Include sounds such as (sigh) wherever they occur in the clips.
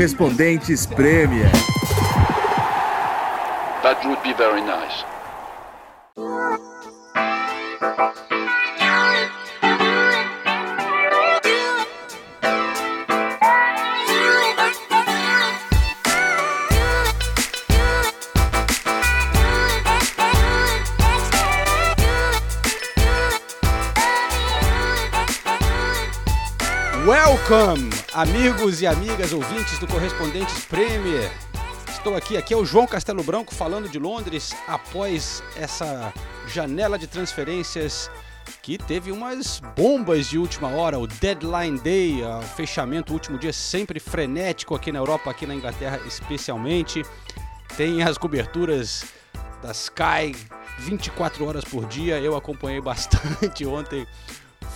Correspondentes Premier. That would be very nice. Amigos e amigas ouvintes do Correspondentes Premier. Estou aqui, aqui é o João Castelo Branco falando de Londres após essa janela de transferências que teve umas bombas de última hora, o Deadline Day, o fechamento, o último dia sempre frenético aqui na Europa, aqui na Inglaterra especialmente. Tem as coberturas da Sky 24 horas por dia, eu acompanhei bastante (laughs) ontem,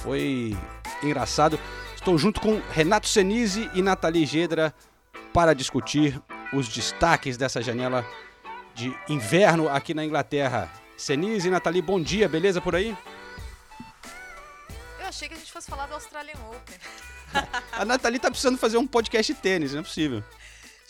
foi engraçado. Estou junto com Renato Senise e Nathalie Gedra para discutir os destaques dessa janela de inverno aqui na Inglaterra. Senise e Nathalie, bom dia, beleza por aí? Eu achei que a gente fosse falar do Australian Open. (laughs) a Nathalie tá precisando fazer um podcast de tênis, não é possível.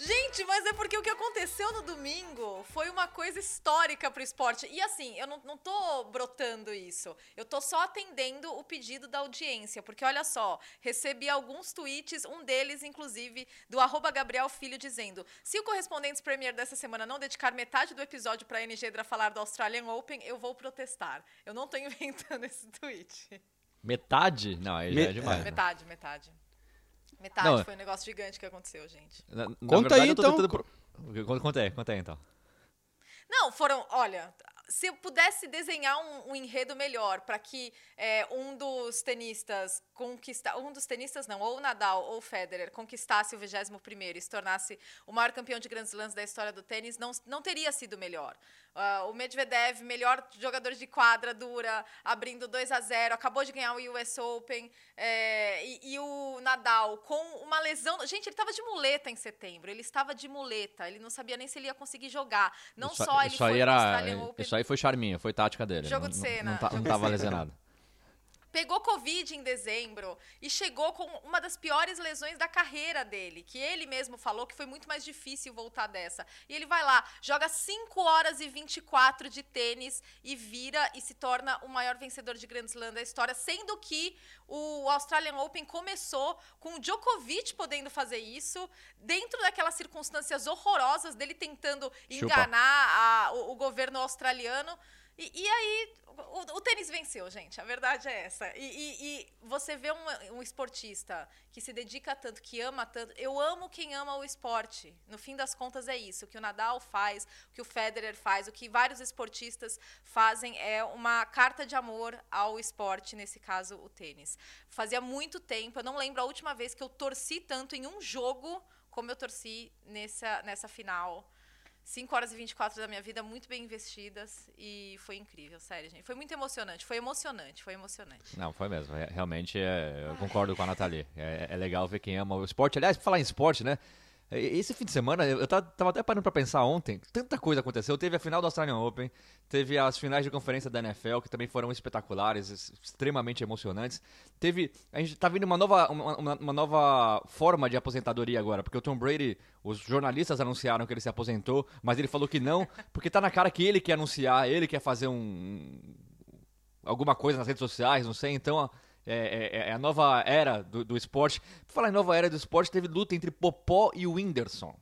Gente, mas é porque o que aconteceu no domingo foi uma coisa histórica pro esporte. E assim, eu não, não tô brotando isso. Eu tô só atendendo o pedido da audiência. Porque olha só, recebi alguns tweets, um deles, inclusive, do arroba Gabriel Filho, dizendo: se o correspondente Premier dessa semana não dedicar metade do episódio pra NG Dra falar do Australian Open, eu vou protestar. Eu não tô (laughs) inventando esse tweet. Metade? Não, aí já é demais. É. Metade, metade. Metade, não, foi um negócio gigante que aconteceu, gente. Na, na conta verdade, aí, então. Tentando... Conta aí, conta aí, então. Não, foram, olha, se eu pudesse desenhar um, um enredo melhor para que é, um dos tenistas conquista, um dos tenistas não, ou Nadal ou Federer conquistasse o 21 primeiro e se tornasse o maior campeão de Grand Slams da história do tênis, não, não teria sido melhor. Uh, o Medvedev, melhor jogador de quadra dura, abrindo 2 a 0 acabou de ganhar o US Open. É, e, e, o Nadal com uma lesão. Gente, ele estava de muleta em setembro. Ele estava de muleta. Ele não sabia nem se ele ia conseguir jogar. Não isso, só ele isso foi aí era, Isso aí foi charminho, foi tática dele. Jogo de cena. Não, não, não tava lesionado pegou Covid em dezembro e chegou com uma das piores lesões da carreira dele, que ele mesmo falou que foi muito mais difícil voltar dessa. E ele vai lá, joga 5 horas e 24 de tênis e vira e se torna o maior vencedor de Grand Slam da história, sendo que o Australian Open começou com o Djokovic podendo fazer isso, dentro daquelas circunstâncias horrorosas dele tentando enganar a, o, o governo australiano. E, e aí, o, o, tênis venceu, gente. A verdade é essa. E, e, e você vê um, um, esportista que se dedica tanto, que ama tanto. Eu amo quem ama o esporte. No fim das contas, é isso. O que o Nadal faz, o que o Federer faz, o que vários esportistas fazem é uma carta de amor ao esporte, nesse caso, o tênis. Fazia muito tempo, eu não lembro a última vez que eu torci tanto em um jogo como eu torci nessa, nessa final 5 horas e 24 da minha vida muito bem investidas e foi incrível, sério, gente. Foi muito emocionante, foi emocionante, foi emocionante. Não, foi mesmo. Realmente, é, eu concordo com a Nathalie. É, é, legal ver quem ama o esporte. Aliás, falar em esporte, né? Esse fim de semana, eu tava, até parando pra pensar ontem, tanta coisa aconteceu. Teve a final do Australian Open, teve as finais de conferência da NFL, que também foram espetaculares, extremamente emocionantes. Teve. A gente tá vindo uma nova, uma, uma nova forma de aposentadoria agora, porque o Tom Brady, os jornalistas anunciaram que ele se aposentou, mas ele falou que não, porque tá na cara que ele quer anunciar, ele quer fazer um. alguma coisa nas redes sociais, não sei, então é, é, é, a nova era do, do esporte. Por falar em nova era do esporte, teve luta entre Popó e Whindersson.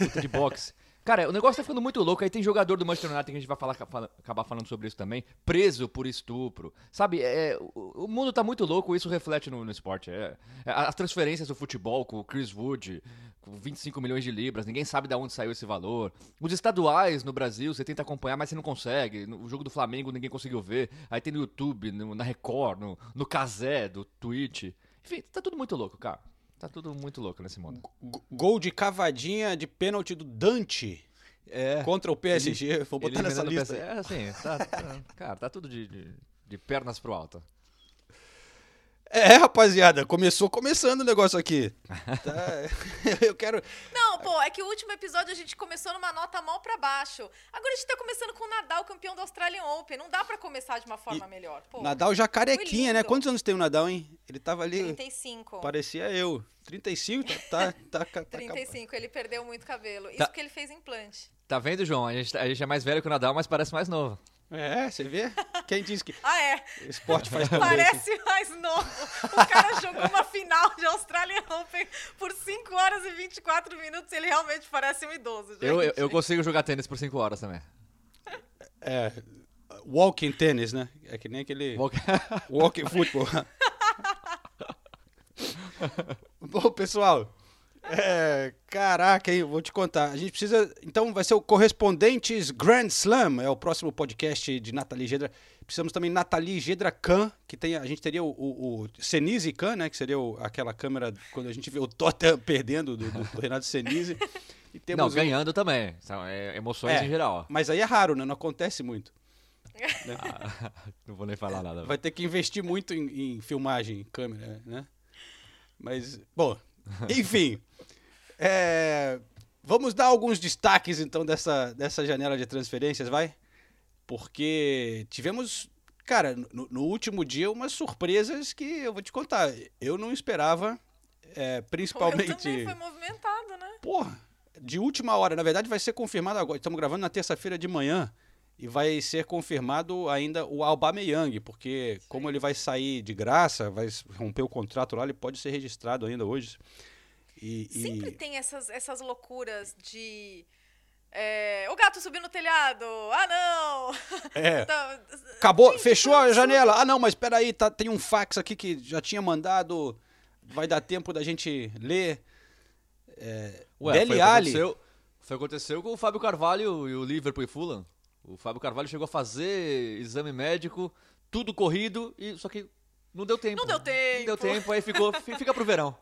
Luta de boxe. Cara, o negócio tá ficando muito louco. Aí tem jogador do Manchester United que a gente vai falar, fala, acabar falando sobre isso também, preso por estupro. Sabe, é, o, o, mundo tá muito louco, isso reflete no, no esporte. É, é, as transferências do futebol com o Chris Wood, com 25 milhões de libras, ninguém sabe de onde saiu esse valor. Os estaduais no Brasil, você tenta acompanhar, mas você não consegue. O jogo do Flamengo ninguém conseguiu ver. Aí tem no YouTube, no, na Record, no, no Kazé, do Twitch. Enfim, tá tudo muito louco, cara. Tá tudo muito louco nesse mundo. Gol de cavadinha de pênalti do Dante. É, contra o PSG. Ele, Vou botar nessa lista. É, assim, tá, tá, cara, tá tudo de, de, de pernas pro alto. É, rapaziada, começou começando o negócio aqui. (laughs) Tá, (laughs) eu quero. Não, pô, é que o último episódio a gente começou numa nota mal pra baixo. Agora a gente tá começando com o Nadal, campeão do Australian Open. Não dá pra começar de uma forma e melhor. Pô, Nadal já carequinha, né? Quantos anos tem o Nadal, hein? Ele tava ali, 35. parecia eu. 35, tá, tá, tá, tá, (laughs) tá 35, ele perdeu muito cabelo. Isso Tá. porque ele fez implante. Tá vendo, João? A gente, a gente é mais velho que o Nadal, mas parece mais novo. É, você vê? Quem disse que Ah, é. esporte faz (laughs) bem assim? Parece mais novo. O cara jogou uma final de Australian Open por 5 horas e 24 minutos. Ele realmente parece um idoso, gente. Eu, eu, eu consigo jogar tênis por 5 horas também. É, walking tênis, né? É que nem aquele Vou- walking football. (laughs) Bom, pessoal, é, caraca, hein, vou te contar. A gente precisa, então vai ser o Correspondentes Grand Slam, é o próximo podcast de Nathalie Gedra. Precisamos também Nathalie Gedra Khan, que tem, a gente teria o, o, o Senise Khan, né, que seria o- aquela câmera quando a gente vê o Tottenham (laughs) perdendo do, do- do Renato Senise. E Não, temos o- ganhando também. São é, emoções É. em geral. Mas aí é raro, né? Não acontece muito. (laughs) (laughs) Não vou nem falar nada. Vai ter que investir muito em, em filmagem, em câmera, né? Mas, bom, (laughs) enfim. é, vamos dar alguns destaques, então, dessa, dessa janela de transferências, vai? Porque tivemos, cara, no, no último dia, umas surpresas que eu vou te contar. Eu não esperava, é, principalmente... também foi movimentado, né? Porra, de última hora. Na verdade, vai ser confirmado agora. Estamos gravando na terça-feira de manhã. E vai ser confirmado ainda o Aubameyang, porque como ele vai sair de graça, vai romper o contrato lá, ele pode ser registrado ainda hoje. E, e- Sempre tem essas, essas loucuras de. é, o gato subiu no telhado. Ah, não! (laughs) É. Tá- Acabou, Gente, fechou a janela. Ah, não, mas espera aí, tá, tem um fax aqui que já tinha mandado. Vai dar tempo da gente ler. É, Ué, Dele foi o que Alli. aconteceu- Foi o que aconteceu com o Fábio Carvalho e o Liverpool e Fulham. O Fábio Carvalho chegou a fazer exame médico, tudo corrido, e só que não deu tempo. Não deu Não deu tempo. tempo, aí ficou, fi- fica pro verão.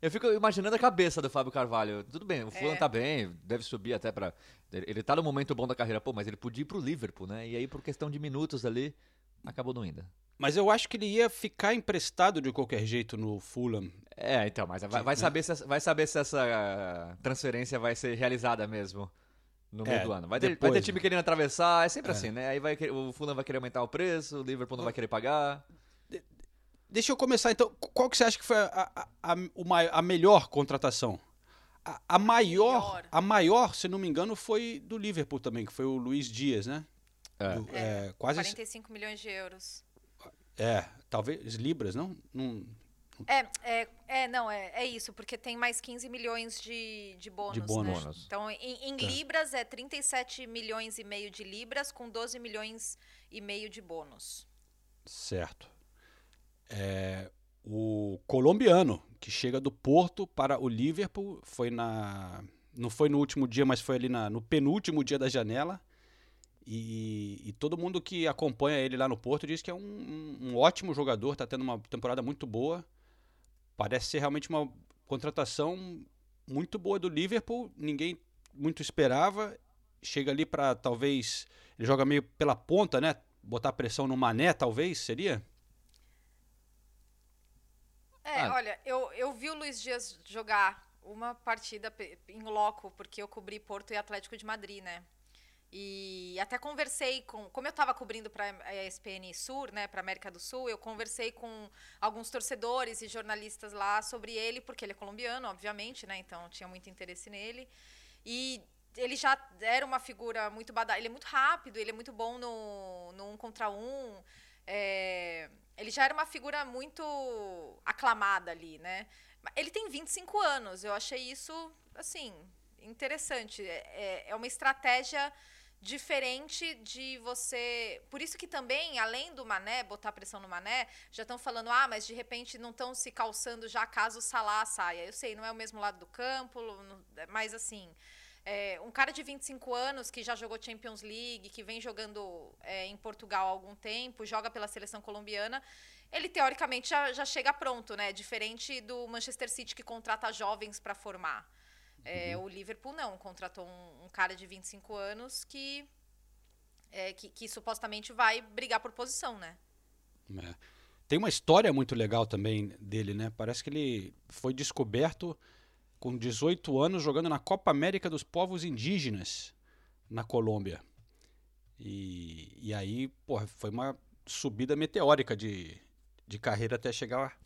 Eu fico imaginando a cabeça do Fábio Carvalho. Tudo bem, o Fulham É. tá bem, deve subir até pra. Ele tá no momento bom da carreira, pô, mas ele podia ir pro Liverpool, né? E aí, por questão de minutos ali, acabou não indo. Mas eu acho que ele ia ficar emprestado de qualquer jeito no Fulham. É, então, mas vai, vai né? saber se, essa- vai saber se essa ah, transferência vai ser realizada mesmo no meio É, do ano. Vai ter, vai depois, ter time querendo atravessar, é sempre assim, né? Aí vai, o Fulham vai querer aumentar o preço, o Liverpool não vai querer pagar. Deixa eu começar então. Qual que você acha que foi a, a, a, a melhor contratação? A, a maior, Melhor. a maior, se não me engano, foi do Liverpool também, que foi o Luiz Dias, né? É. Do- é, quase. 45 milhões de euros. É, talvez libras, não? não É, é, é não, é, é isso, porque tem mais 15 milhões de, de bônus. De bônus. Né? Então, em, em Tá. libras é 37 milhões e meio de libras com 12 milhões e meio de bônus. certo. É, o colombiano que chega do Porto para o Liverpool foi na, não foi no último dia, mas foi ali na, no penúltimo dia da janela. E, e todo mundo que acompanha ele lá no Porto diz que é um, um- um ótimo jogador, está tendo uma temporada muito boa. Parece ser realmente uma contratação muito boa do Liverpool. Ninguém muito esperava. Chega ali para talvez. Ele joga meio pela ponta, né? Botar pressão no Mané, talvez, seria? É, Ah. olha, eu, eu vi o Luiz Dias jogar uma partida em loco, porque eu cobri Porto e Atlético de Madrid, né? E até conversei com. Como eu estava cobrindo para a ESPN Sur, né, para América do Sul, eu conversei com alguns torcedores e jornalistas lá sobre ele, porque ele é colombiano, obviamente, né? Então tinha muito interesse nele. E ele já era uma figura muito badalada. Ele é muito rápido, ele é muito bom no, no um contra um. É, ele já era uma figura muito aclamada ali, né? Ele tem 25 anos, eu achei isso, assim, interessante. É, é uma estratégia diferente de você. Por isso que também, além do Mané, botar pressão no Mané, já estão falando, ah, mas de repente não estão se calçando já caso o Salah saia. Eu sei, não é o mesmo lado do campo, não- mas assim. é, um cara de 25 anos que já jogou Champions League, que vem jogando é, em Portugal há algum tempo, joga pela seleção colombiana, ele teoricamente já, já chega pronto, né? Diferente do Manchester City que contrata jovens para formar. É, O Liverpool não, contratou um, um cara de 25 anos que, é, que, que supostamente vai brigar por posição, né? É. Tem uma história muito legal também dele, né? Parece que ele foi descoberto com 18 anos jogando na Copa América dos Povos Indígenas na Colômbia. E, e aí, porra, foi uma subida meteórica de, de carreira até chegar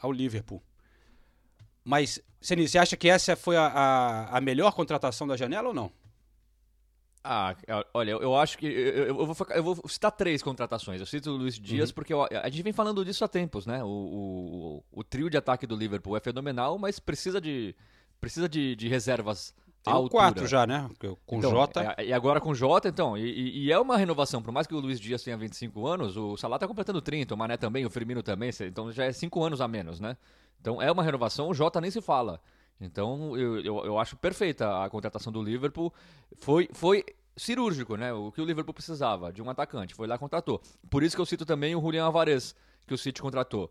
ao Liverpool. Mas, Senise, você acha que essa foi a, a, a melhor contratação da janela ou não? Ah, olha, eu acho que. Eu, eu, vou, eu, vou, citar três contratações. Eu cito o Luiz Dias uhum. porque eu, a gente vem falando disso há tempos, né? O, o, o, trio de ataque do Liverpool é fenomenal, mas precisa de, precisa de, de reservas Tem o quatro já, né? Com então, Jota. É, e agora com Jota, então. E, e, é uma renovação. Por mais que o Luiz Dias tenha 25 anos, o Salah tá completando 30, o Mané também, o Firmino também. Então já é 5 anos a menos, né? Então é uma renovação, o Jota nem se fala. Então eu, eu, eu acho perfeita a contratação do Liverpool. Foi, foi cirúrgico, né? O que o Liverpool precisava de um atacante. Foi lá contratou. Por isso que eu cito também o Julian Alvarez, que o City contratou.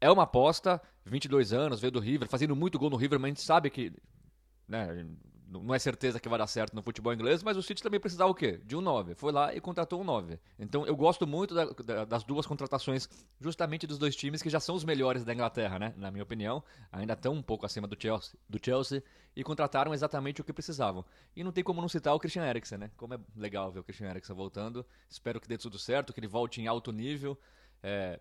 É uma aposta, 22 anos, veio do River, fazendo muito gol no River, mas a gente sabe que né, não é certeza que vai dar certo no futebol inglês, mas o City também precisava o quê? De um 9. Foi lá e contratou um 9. Então eu gosto muito da, da, das duas contratações, justamente dos dois times que já são os melhores da Inglaterra, né? Na minha opinião. Ainda estão um pouco acima do Chelsea, do Chelsea e contrataram exatamente o que precisavam. E não tem como não citar o Christian Eriksen, né? Como é legal ver o Christian Eriksen voltando. Espero que dê tudo certo, que ele volte em alto nível. É,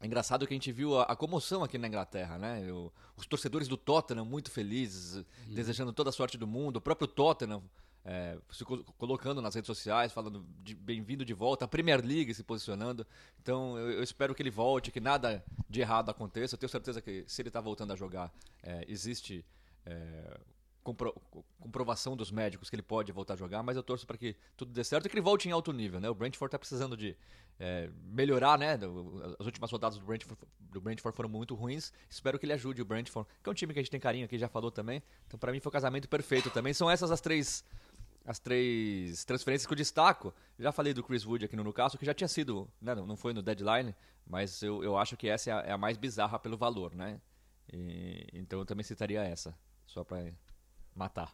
é engraçado que a gente viu a, a comoção aqui na Inglaterra, né? O, os torcedores do Tottenham muito felizes, hum. desejando toda a sorte do mundo. O próprio Tottenham é, se co colocando nas redes sociais, falando de bem-vindo de volta. A Premier League se posicionando. Então eu, eu, espero que ele volte, que nada de errado aconteça. Eu tenho certeza que se ele está voltando a jogar, é, existe é, compro comprovação dos médicos que ele pode voltar a jogar, mas eu torço para que tudo dê certo e que ele volte em alto nível, né? O Brentford está precisando de é, melhorar, né? As últimas rodadas do Brentford, do Brentford foram muito ruins. Espero que ele ajude o Brentford, que é um time que a gente tem carinho aqui, já falou também. Então, para mim, foi o casamento perfeito também. São essas as três as três transferências que eu destaco. Já falei do Chris Wood aqui no Newcastle, que já tinha sido, né, não foi no deadline, mas eu, eu acho que essa é a, é a mais bizarra pelo valor, né? E, então eu também citaria essa, só para matar.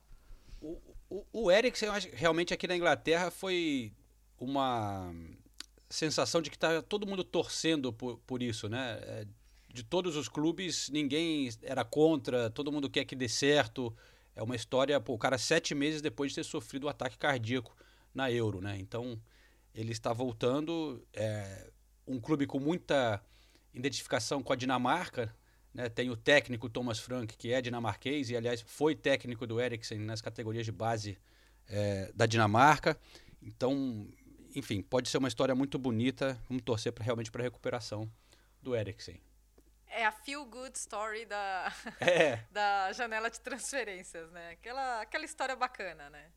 O, o, o Eriksen, realmente aqui na Inglaterra foi uma sensação de que está todo mundo torcendo por, por isso, né? É, de todos os clubes, ninguém era contra, todo mundo quer que dê certo. É uma história, pô, o cara sete meses depois de ter sofrido o um ataque cardíaco na Euro, né? Então ele está voltando. É, um clube com muita identificação com a Dinamarca, né, tem o técnico Thomas Frank, que é dinamarquês e, aliás, foi técnico do Eriksen nas categorias de base é, da Dinamarca. Então, enfim, pode ser uma história muito bonita. Vamos torcer pra, realmente para a recuperação do Eriksen. É a feel good story da, (laughs) é. (laughs) da janela de transferências, né? Aquela, aquela história bacana, né?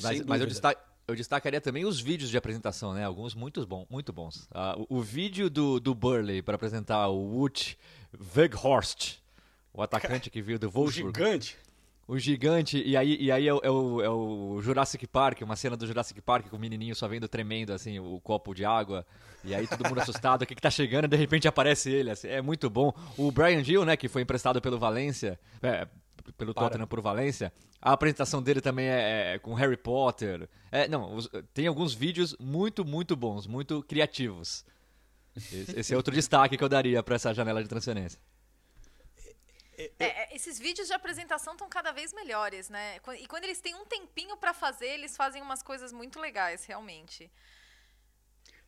Mas, mas eu, destaco, eu destacaria também os vídeos de apresentação, né? Alguns muito, bom, muito bons. Uh, o, o, vídeo do, do Burley para apresentar o Wout Weghorst, o atacante que veio do Wolfsburg. O gigante. O gigante, e aí, e aí é, o, é, o, é o Jurassic Park, uma cena do Jurassic Park com o menininho só vendo tremendo, assim, o copo de água, e aí todo mundo assustado, o que que tá chegando, e de repente aparece ele, assim, é muito bom. O Brian Gill, né, que foi emprestado pelo Valência, é, pelo Para. Tottenham por Valência. A apresentação dele também é, é com Harry Potter. É, não, os, tem alguns vídeos muito, muito bons, muito criativos. Esse, esse é outro (laughs) destaque que eu daria para essa janela de transferência. É, é, esses vídeos de apresentação estão cada vez melhores, né? E quando eles têm um tempinho para fazer, eles fazem umas coisas muito legais, realmente.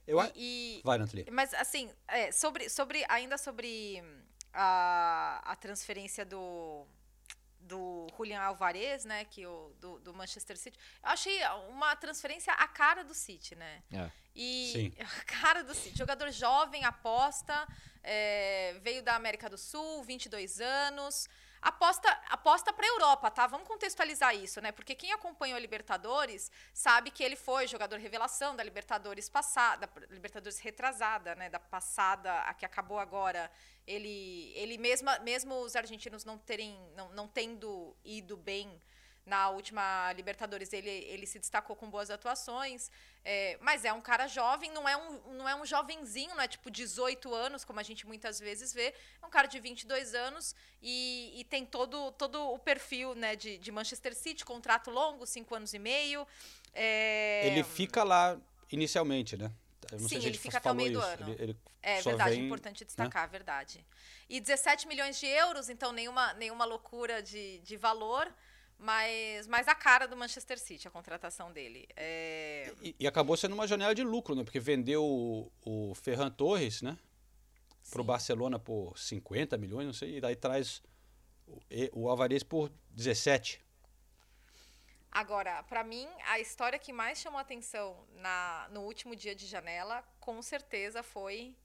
Eu e, e, Vai, Nathalie. Mas, assim, é, sobre, sobre, ainda sobre a, a transferência do, do Julian Alvarez, né, que o do, do, Manchester City. Eu achei uma transferência a cara do City, né? É. E Sim. (laughs) a cara do City, jogador jovem, aposta, é, veio da América do Sul, 22 anos. Aposta, aposta para a Europa, tá? Vamos contextualizar isso, né? Porque quem acompanhou a Libertadores sabe que ele foi jogador revelação da Libertadores passada, da Libertadores retrasada, né? Da passada, a que acabou agora. Ele, ele mesmo, mesmo os argentinos não terem, não, não tendo ido bem na última Libertadores ele, ele se destacou com boas atuações, é, mas é um cara jovem, não é um, não é um jovenzinho, não é tipo 18 anos, como a gente muitas vezes vê, é um cara de 22 anos e, e tem todo, todo o perfil né, de, de Manchester City, contrato longo, 5 anos e meio. É... Ele fica lá inicialmente, né? Sim, ele fica até o meio isso. do ano. Ele, ele é verdade, vem, importante destacar, né? verdade. E 17 milhões de euros, então nenhuma, nenhuma loucura de, de valor mas, mas a cara do Manchester City, a contratação dele. É... E, e acabou sendo uma janela de lucro, né? Porque vendeu o, o Ferran Torres, né? Pro Sim. Barcelona por 50 milhões, não sei, e daí traz o, o Alvarez por 17. Agora, pra mim, a história que mais chamou atenção na, no último dia de janela, com certeza foi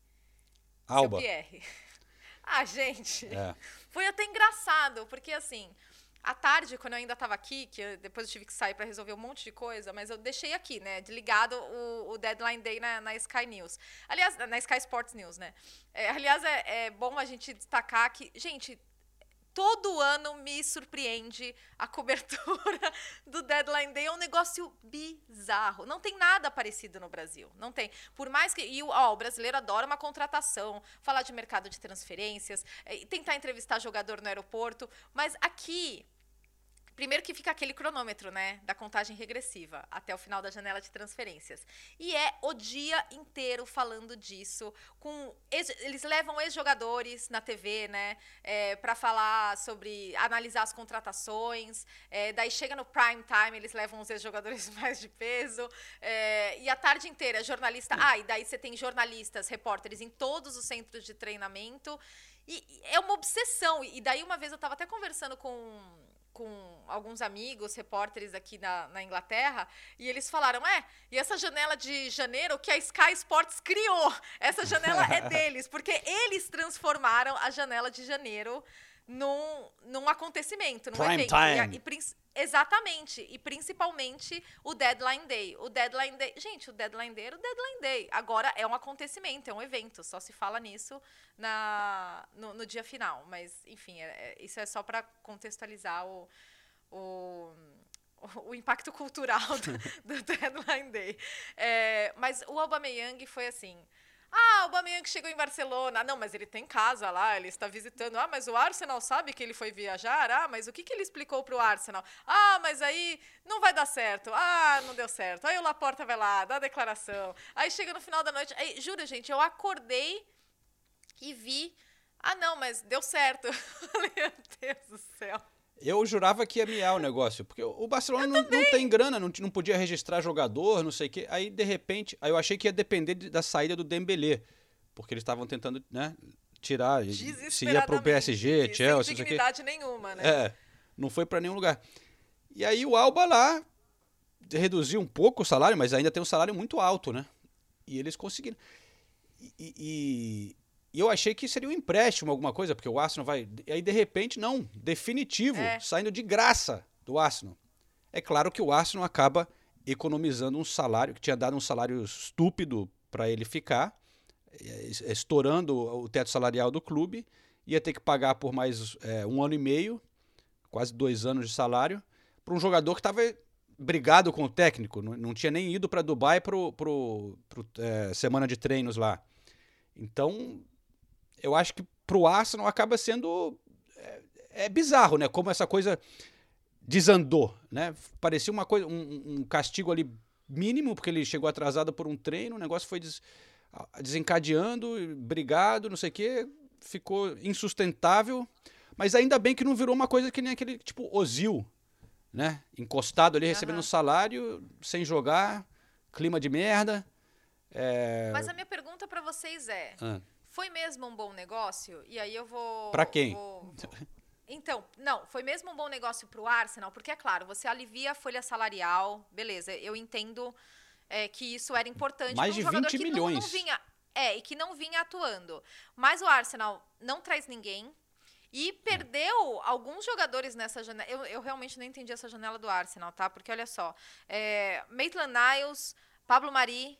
Alba. seu Pierre. (laughs) ah, gente, É. foi até engraçado, porque assim, à tarde, quando eu ainda estava aqui, que eu- depois eu tive que sair para resolver um monte de coisa, mas eu deixei aqui, né, desligado o, o Deadline Day na, na Sky News. Aliás, na Sky Sports News, né. É, aliás, é, é bom a gente destacar que, gente, todo ano me surpreende a cobertura (laughs) do Deadline Day. É um negócio bizarro. Não tem nada parecido no Brasil. Não tem. Por mais que. E ó, o brasileiro adora uma contratação, falar de mercado de transferências, eh, tentar entrevistar jogador no aeroporto. Mas aqui. Primeiro que fica aquele cronômetro, né, da contagem regressiva até o final da janela de transferências. E é o dia inteiro falando disso, com ex- eles levam ex-jogadores na TV, né, é, para falar sobre analisar as contratações. é, daí chega no prime time, eles levam os ex-jogadores (laughs) mais de peso. é, e a tarde inteira, jornalista. Ah, e daí você tem jornalistas, repórteres em todos os centros de treinamento. E e é uma obsessão. E daí uma vez eu estava até conversando com com alguns amigos, repórteres aqui na, na Inglaterra, e eles falaram: é, e essa janela de janeiro que a Sky Sports criou, essa janela é (laughs) deles, porque eles transformaram a janela de janeiro num, num acontecimento, num Prime evento. E time. e prin- exatamente, e principalmente o Deadline Day. O Deadline Day, gente, o Deadline Day era o Deadline Day. Agora é um acontecimento, é um evento, só se fala nisso na, no, no dia final. Mas, enfim, é- é- isso é só para contextualizar o, o, o impacto cultural (laughs) do, do Deadline Day. É, mas o Aubameyang foi assim... Ah, o Aubameyang chegou em Barcelona. Ah, não, mas ele tem casa lá, ele está visitando. Ah, mas o Arsenal sabe que ele foi viajar? Ah, mas o que, que ele explicou para o Arsenal? Ah, mas aí não vai dar certo. Ah, não deu certo. Aí o Laporta vai lá, dá a declaração. Aí chega no final da noite. Aí, juro, gente, eu acordei e vi. Ah, não, mas deu certo. (laughs) Meu Deus do céu. Eu jurava que ia miar o negócio, porque o Barcelona não, não tem grana, não, não podia registrar jogador, não sei o quê. Aí, de repente, aí eu achei que ia depender de- da saída do Dembélé, porque eles estavam tentando, né, tirar, se ia pro Desesperadamente, PSG, sem Chelsea, não o quê. dignidade nenhuma, né? É, não foi pra nenhum lugar. E aí o Alba lá reduziu um pouco o salário, mas ainda tem um salário muito alto, né? E eles conseguiram. E, e- e eu achei que seria um empréstimo, alguma coisa, porque o Arsenal vai. E aí, de repente, não. Definitivo, É. saindo de graça do Arsenal. É claro que o Arsenal acaba economizando um salário, que tinha dado um salário estúpido para ele ficar, es- estourando o teto salarial do clube, ia ter que pagar por mais eh, um ano e meio, quase dois anos de salário, para um jogador que estava brigado com o técnico, não, não tinha nem ido para Dubai para pro, pro, eh, semana de treinos lá. Então, eu acho que para o Arsenal acaba sendo é, é bizarro, né? Como essa coisa desandou, né? Parecia uma coisa, um, um castigo ali mínimo porque ele chegou atrasado por um treino, o negócio foi des- desencadeando, brigado, não sei o quê, ficou insustentável. Mas ainda bem que não virou uma coisa que nem aquele tipo Ozil, né? Encostado ali recebendo um Aham. salário, sem jogar, clima de merda. É... Mas a minha pergunta para vocês é: Ah. Foi mesmo um bom negócio? E aí eu vou. Pra quem? vou- Então, não, foi mesmo um bom negócio para o Arsenal, porque é claro, você alivia a folha salarial, beleza, eu entendo é, que isso era importante Mais um de jogador 20 que não- não, milhões. vinha. É, e que não vinha atuando. Mas o Arsenal não traz ninguém. E perdeu alguns jogadores nessa janela. Eu, eu realmente não entendi essa janela do Arsenal, tá? Porque olha só. É, Maitland Niles, Pablo Mari,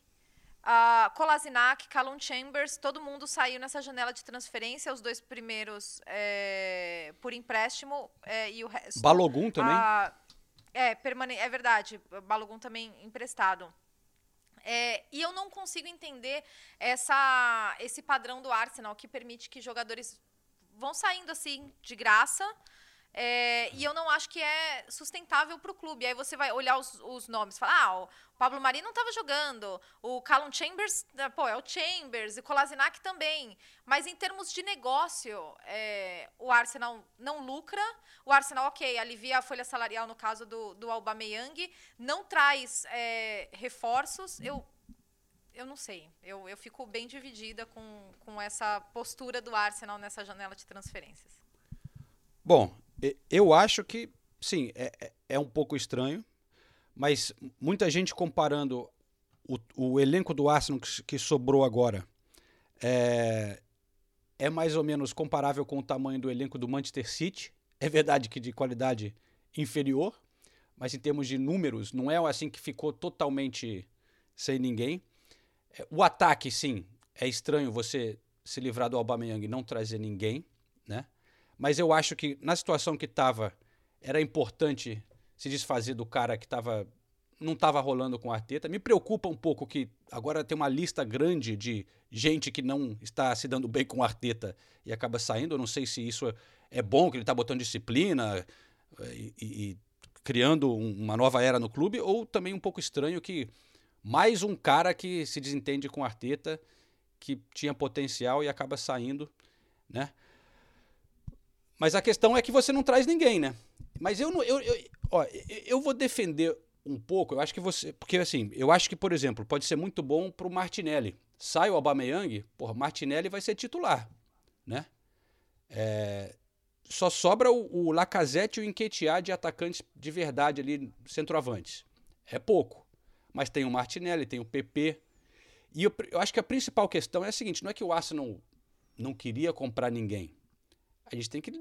Uh, Kolasinac, Callum Chambers, todo mundo saiu nessa janela de transferência, os dois primeiros é, por empréstimo é, e o resto. Balogun também. Ah, é, permane é verdade, Balogun também emprestado. É, e eu não consigo entender essa, esse padrão do Arsenal que permite que jogadores vão saindo assim de graça. É, e eu não acho que é sustentável para o clube. Aí você vai olhar os, os nomes e falar: ah, o Pablo Mari não estava jogando, o Callum Chambers, né, pô, é o Chambers, e o Kolasinac também. Mas em termos de negócio, é, o Arsenal não lucra. O Arsenal, ok, alivia a folha salarial no caso do, do Aubameyang, não traz é, reforços. Eu, eu não sei. Eu, eu fico bem dividida com, com essa postura do Arsenal nessa janela de transferências. Bom, eu acho que, sim, é, é, é um pouco estranho, mas muita gente comparando o, o elenco do Arsenal que, que sobrou agora é, é mais ou menos comparável com o tamanho do elenco do Manchester City. É verdade que de qualidade inferior, mas em termos de números, não é assim que ficou totalmente sem ninguém. É, o ataque, sim, é estranho você se livrar do Aubameyang e não trazer ninguém, né? Mas eu acho que na situação que estava, era importante se desfazer do cara que tava, não estava rolando com o Arteta. Me preocupa um pouco que agora tem uma lista grande de gente que não está se dando bem com o Arteta e acaba saindo. Eu não sei se isso é bom, que ele está botando disciplina eh, e, e, e criando uma nova era no clube, ou também um pouco estranho que mais um cara que se desentende com o Arteta, que tinha potencial e acaba saindo, né? Mas a questão é que você não traz ninguém, né? Mas eu não. Eu, eu, ó, eu vou defender um pouco, eu acho que você. Porque assim, eu acho que, por exemplo, pode ser muito bom pro Martinelli. Sai o Aubameyang, porra, Martinelli vai ser titular, né? É, só sobra o, o Lacazette e o Enquetear de atacantes de verdade ali, centroavantes. É pouco. Mas tem o Martinelli, tem o PP. E eu, eu acho que a principal questão é a seguinte: não é que o Arsenal não queria comprar ninguém a gente tem que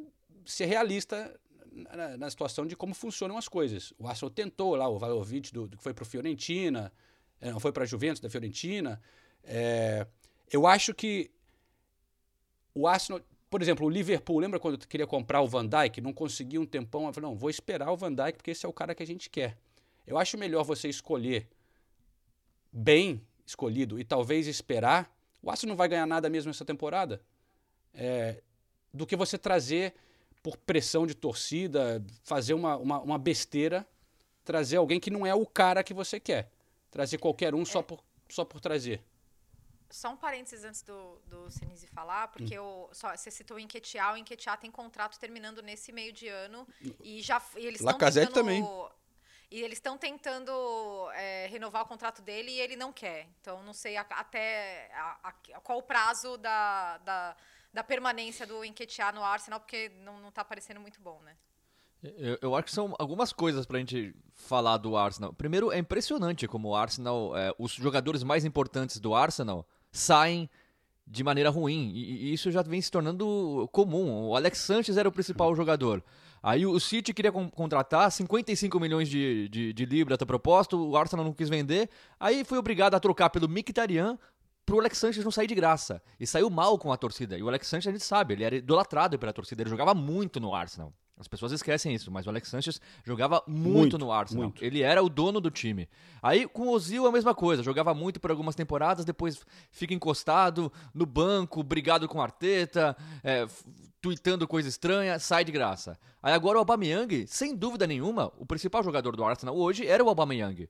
ser realista na, na, situação de como funcionam as coisas. O Arsenal tentou lá, o Vlahovic do, do que foi para o Fiorentina, é, não foi para a Juventus da Fiorentina. É, eu acho que o Arsenal, por exemplo, o Liverpool, lembra quando queria comprar o Van Dijk, não conseguia um tempão, eu falei, não, vou esperar o Van Dijk porque esse é o cara que a gente quer. Eu acho melhor você escolher bem escolhido e talvez esperar. O Arsenal não vai ganhar nada mesmo essa temporada. É, do que você trazer por pressão de torcida, fazer uma, uma, uma, besteira, trazer alguém que não é o cara que você quer. Trazer qualquer um é. só, por, só por trazer. Só um parênteses antes do, do Sinise falar, porque hum. só, você citou o Enquetear, o Enquetear tem contrato terminando nesse meio de ano e já e eles estão tentando... também. E eles estão tentando é, renovar o contrato dele e ele não quer. Então, não sei a, até a, a, qual o prazo da, da da permanência do Enquetear no Arsenal, porque não, não tá parecendo muito bom, né? Eu, eu, acho que são algumas coisas pra gente falar do Arsenal. Primeiro, é impressionante como o Arsenal, é, os jogadores mais importantes do Arsenal saem de maneira ruim. E, e, isso já vem se tornando comum. O Alex Sanches era o principal jogador. Aí o City queria com, contratar 55 milhões de, de, de libras da proposta, o Arsenal não quis vender. Aí foi obrigado a trocar pelo Mkhitaryan pro Alex Sanchez não sair de graça. E saiu mal com a torcida. E o Alex Sanchez, a gente sabe, ele era idolatrado pela torcida, ele jogava muito no Arsenal. As pessoas esquecem isso, mas o Alex Sanchez jogava muito, muito no Arsenal. Muito. Ele era o dono do time. Aí com o Ozil a mesma coisa, jogava muito por algumas temporadas, depois fica encostado no banco, brigado com Arteta, é, tweetando coisa estranha, sai de graça. Aí agora o Aubameyang, sem dúvida nenhuma, o principal jogador do Arsenal hoje era o Aubameyang.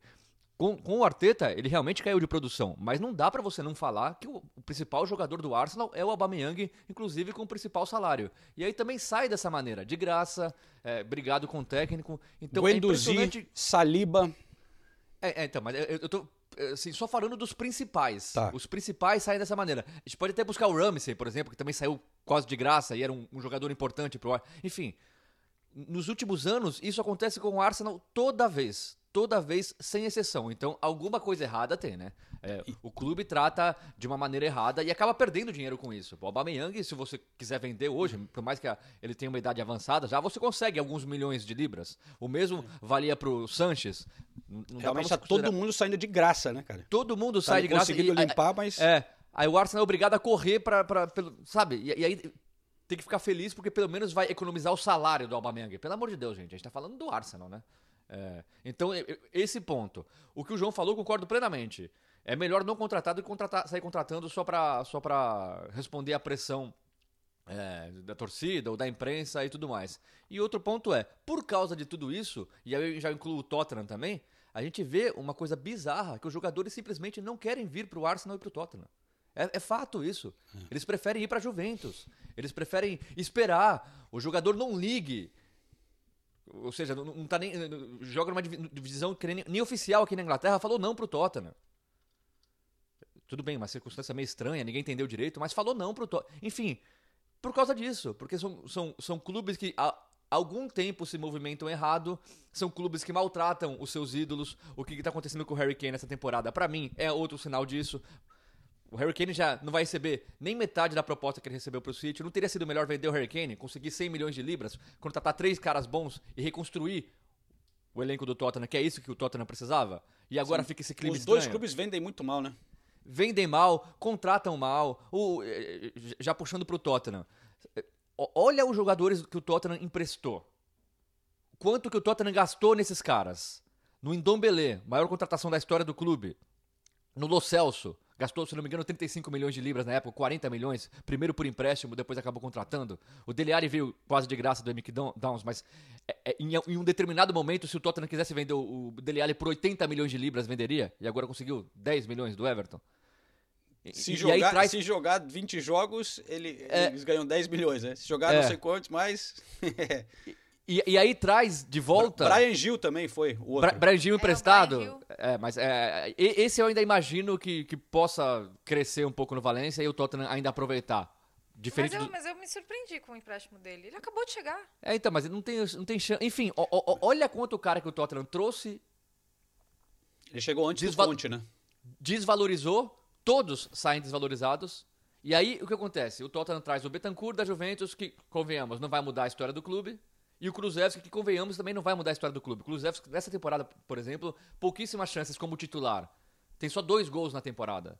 Com, com o Arteta, ele realmente caiu de produção, mas não dá para você não falar que o, o, principal jogador do Arsenal é o Aubameyang, inclusive com o principal salário. E aí também sai dessa maneira, de graça, é, brigado com o técnico. Então Guendouzi, é impressionante... Saliba... É, é, então, mas eu, eu tô assim, só falando dos principais. Tá. Os principais saem dessa maneira. A gente pode até buscar o Ramsey, por exemplo, que também saiu quase de graça e era um, um jogador importante pro Enfim, nos últimos anos, isso acontece com o Arsenal toda vez toda vez, sem exceção. Então, alguma coisa errada tem, né? É, o clube trata de uma maneira errada e acaba perdendo dinheiro com isso. O Aubameyang, se você quiser vender hoje, por mais que ele tenha uma idade avançada, já você consegue alguns milhões de libras. O mesmo valia pro Sanches. Não Realmente tá todo mundo saindo de graça, né, cara? Todo mundo tá sai de graça. Conseguindo limpar, mas... É, aí o Arsenal é obrigado a correr para, sabe? E, e aí tem que ficar feliz porque pelo menos vai economizar o salário do Aubameyang. Pelo amor de Deus, gente, a gente tá falando do Arsenal, né? É, então, esse ponto. O que o João falou, concordo plenamente. É melhor não contratar do que contratar, sair contratando só para só responder à pressão é, da torcida ou da imprensa e tudo mais. E outro ponto é, por causa de tudo isso, e aí eu já incluo o Tottenham também, a gente vê uma coisa bizarra, que os jogadores simplesmente não querem vir para o Arsenal e para o Tottenham. É, é, fato isso. Eles preferem ir para Juventus. Eles preferem esperar. O jogador não ligue. Ou seja, não, tá nem. Joga numa divisão que nem, nem oficial aqui na Inglaterra, falou não pro Tottenham. Tudo bem, uma circunstância meio estranha, ninguém entendeu direito, mas falou não pro Tottenham. Enfim, por causa disso, porque são, são, são clubes que há algum tempo se movimentam errado, são clubes que maltratam os seus ídolos. O que está acontecendo com o Harry Kane nessa temporada, para mim, é outro sinal disso. O Harry Kane já não vai receber nem metade da proposta que ele recebeu para o City. Não teria sido melhor vender o Harry Kane, conseguir 100 milhões de libras, contratar três caras bons e reconstruir o elenco do Tottenham, que é isso que o Tottenham precisava? E agora Sim. fica esse clima Os dois clubes vendem muito mal, né? vendem mal, contratam mal. O, eh, já puxando para o Tottenham. Olha os jogadores que o Tottenham emprestou. Quanto que o Tottenham gastou nesses caras? No Indombele, maior contratação da história do clube. No Lo Celso, gastou, se não me engano, 35 milhões de libras na época, 40 milhões, primeiro por empréstimo, depois acabou contratando. O Dele Alli veio quase de graça do Emic Downs, mas é, é, em, em, um determinado momento, se o Tottenham quisesse vender o, o Dele Alli por 80 milhões de libras, venderia, e agora conseguiu 10 milhões do Everton. Se, jogar, traz... se jogar 20 jogos, ele, é... eles ganham 10 milhões, né? Se jogar é... não sei quantos, mais. (laughs) (laughs) e, e, aí traz de volta. Brian Gil também foi o outro. Brian Gil é, emprestado. Brian Gil. É, mas é, esse eu ainda imagino que, que possa crescer um pouco no Valência e o Tottenham ainda aproveitar. Diferente mas, eu, do... mas eu me surpreendi com o empréstimo dele. Ele acabou de chegar. É, então, mas ele não tem, não tem chance. Enfim, o, o, olha quanto o cara que o Tottenham trouxe. Ele chegou antes Desval... do Conte, né? Desvalorizou todos saem desvalorizados. E aí, o que acontece? O Tottenham traz o Betancourt da Juventus, que, convenhamos, não vai mudar a história do clube. E o Kruzevski, que, convenhamos, também não vai mudar a história do clube. O Kruzevski, nessa temporada, por exemplo, pouquíssimas chances como titular. Tem só dois gols na temporada.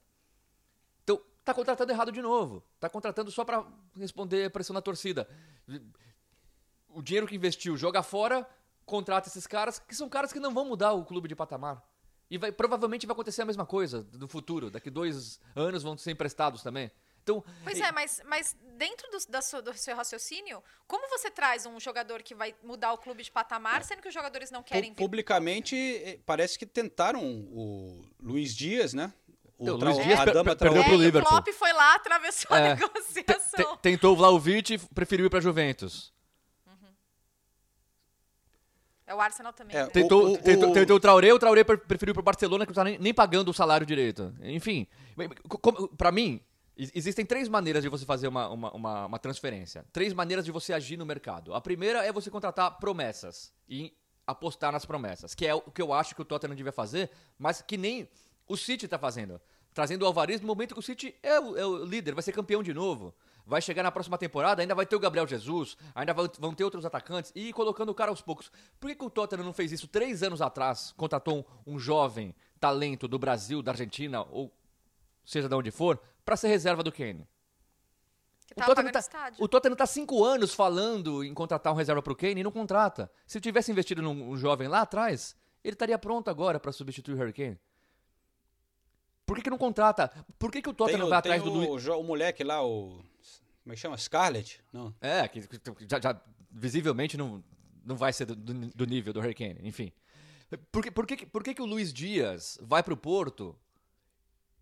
Então, tá contratando errado de novo. Tá contratando só para responder a pressão da torcida. O dinheiro que investiu joga fora, contrata esses caras, que são caras que não vão mudar o clube de patamar. E vai, provavelmente vai acontecer a mesma coisa no futuro. Daqui dois anos vão ser emprestados também. Então, pois é, mas, mas dentro do, da do seu raciocínio, como você traz um jogador que vai mudar o clube de patamar, sendo que os jogadores não querem vir? Publicamente, eh, parece que tentaram o Luiz Dias, né? O então, Luiz Dias per per perdeu pro Liverpool. O Klopp foi lá, atravessou é, a negociação. Tentou o Vlaovic e preferiu ir para Juventus. É o Arsenal também. É, né? tentou, o, o, tentou, o... tentou o Traoré, o Traoré preferiu pro Barcelona que não tá nem, nem pagando o salário direito. Enfim, para mim, existem três maneiras de você fazer uma, uma, uma, uma, transferência. Três maneiras de você agir no mercado. A primeira é você contratar promessas e apostar nas promessas, que é o que eu acho que o Tottenham devia fazer, mas que nem o City tá fazendo. Trazendo o Alvarez no momento que o City é o, é o líder, vai ser campeão de novo vai chegar na próxima temporada, ainda vai ter o Gabriel Jesus, ainda vão ter outros atacantes, e colocando o cara aos poucos. Por que, que o Tottenham não fez isso três anos atrás? Contratou um, um jovem talento do Brasil, da Argentina, ou seja de onde for, para ser reserva do Kane. O Tottenham, tá, o Tottenham tá cinco anos falando em contratar um reserva pro Kane e não contrata. Se tivesse investido num um jovem lá atrás, ele estaria pronto agora para substituir o Harry Kane. Por que, que não contrata? Por que, que o Tottenham tem, vai atrás do Luiz? O, o moleque lá, o como é que chama? Scarlett? Não. É, que, já, já, visivelmente não, não vai ser do, do, nível do Hurricane, enfim. Por que, por, que, por que, que o Luiz Dias vai pro Porto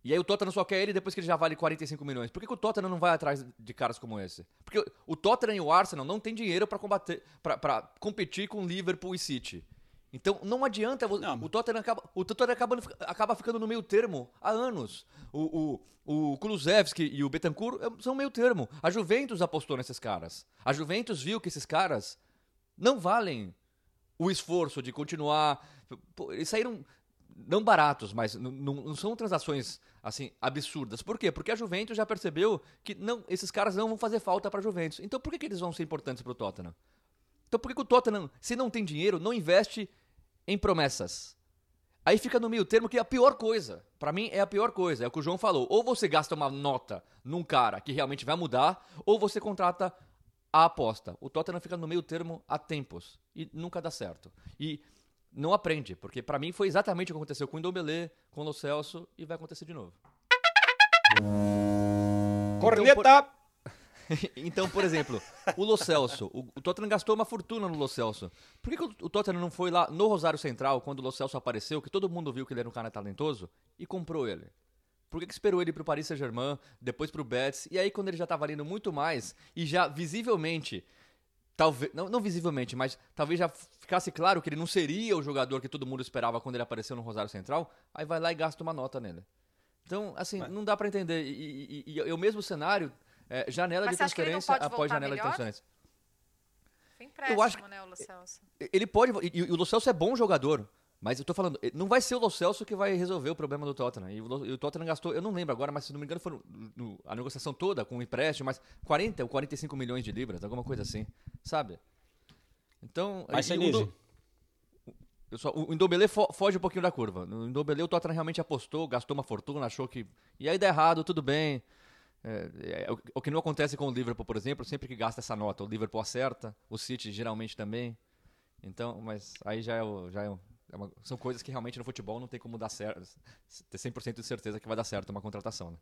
e aí o Tottenham só quer ele depois que ele já vale 45 milhões? Por que, que o Tottenham não vai atrás de caras como esse? Porque o Tottenham e o Arsenal não têm dinheiro para combater, para competir com Liverpool e City. Então não adianta. Não, o Tottenham, acaba, o Tottenham acaba, acaba ficando no meio termo há anos. O, o, o Kulusevski e o Betancourt é, são meio termo. A Juventus apostou nesses caras. A Juventus viu que esses caras não valem o esforço de continuar. Pô, eles saíram não baratos, mas não, não, são transações assim absurdas. Por quê? Porque a Juventus já percebeu que não, esses caras não vão fazer falta para a Juventus. Então por que, que eles vão ser importantes para o Tottenham? Então por que, que o Tottenham, se não tem dinheiro, não investe em promessas. Aí fica no meio termo que é a pior coisa. Para mim é a pior coisa. É o que o João falou. Ou você gasta uma nota num cara que realmente vai mudar, ou você contrata a aposta. O Tottenham fica no meio termo há tempos e nunca dá certo. E não aprende, porque para mim foi exatamente o que aconteceu com o Indombele, com o Lo Celso e vai acontecer de novo. Corneta! Então, por... (laughs) então, por exemplo, o Lo Celso. O, o Tottenham gastou uma fortuna no Lo Celso. Por que, que o, o Tottenham não foi lá no Rosário Central, quando o Lo Celso apareceu, que todo mundo viu que ele era um cara talentoso, e comprou ele? Por que, que esperou ele pro Paris Saint-Germain, depois pro Betis, e aí quando ele já tá valendo muito mais, e já visivelmente, talvez, não, não visivelmente, mas talvez já ficasse claro que ele não seria o jogador que todo mundo esperava quando ele apareceu no Rosário Central, aí vai lá e gasta uma nota nele. Então, assim, não dá para entender. E, e, e, e o mesmo cenário é, janela Mas de transferência após janela de melhor? transferência. Foi empréstimo, Eu acho que- né, o Lo Celso? Ele pode. E, e o Lo Celso é bom jogador. Mas eu tô falando, não vai ser o Lo Celso que vai resolver o problema do Tottenham. E o, Tottenham gastou, eu não lembro agora, mas se não me engano foi a negociação toda com o empréstimo, mas 40 ou 45 milhões de libras, alguma coisa assim, sabe? Então, Mas, e o Senise, do- eu só, o Ndombele fo- foge um pouquinho da curva. No Ndombele o Tottenham realmente apostou, gastou uma fortuna, achou que. E aí dá errado, tudo bem. É, é, o, o que não acontece com o Liverpool, por exemplo, sempre que gasta essa nota, o Liverpool acerta, o City geralmente também. Então, mas aí já é, o- já é, o- é uma- são coisas que realmente no futebol não tem como dar certo, ter 100% de certeza que vai dar certo uma contratação. Né?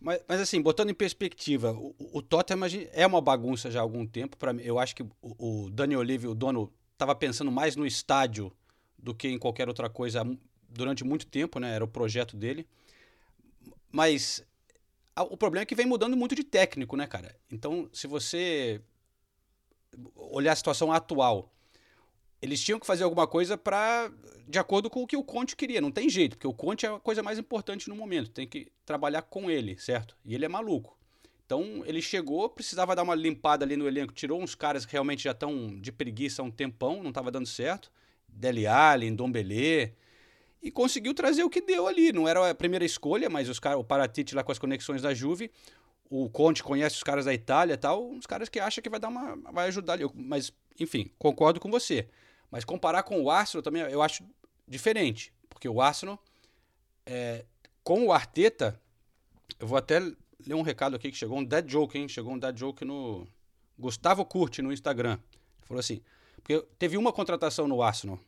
Mas, mas, assim, botando em perspectiva, o, o Tottenham é uma bagunça já há algum tempo. Mim, eu acho que o, o Dani Olive, o dono, estava pensando mais no estádio do que em qualquer outra coisa durante muito tempo, né? Era o projeto dele. Mas a- o problema é que vem mudando muito de técnico, né, cara? Então, se você olhar a situação atual, eles tinham que fazer alguma coisa para de acordo com o que o Conte queria. Não tem jeito, porque o Conte é a coisa mais importante no momento. Tem que trabalhar com ele, certo? E ele é maluco. Então ele chegou, precisava dar uma limpada ali no elenco, tirou uns caras que realmente já estão de preguiça há um tempão, não estava dando certo. Dele Alli, Dombele. E conseguiu trazer o que deu ali. Não era a primeira escolha, mas os cara, o Paratite lá com as conexões da Juve. O Conte conhece os caras da Itália e tal, uns caras que acham que vai dar uma. vai ajudar ali. Mas, enfim, concordo com você. Mas comparar com o Arsenal também eu acho diferente. Porque o Arsenal, é, com o Arteta, eu vou até ler um recado aqui que chegou, um dead joke, hein? Chegou um dead joke no Gustavo Curti no Instagram. Ele falou assim, porque teve uma contratação no Arsenal,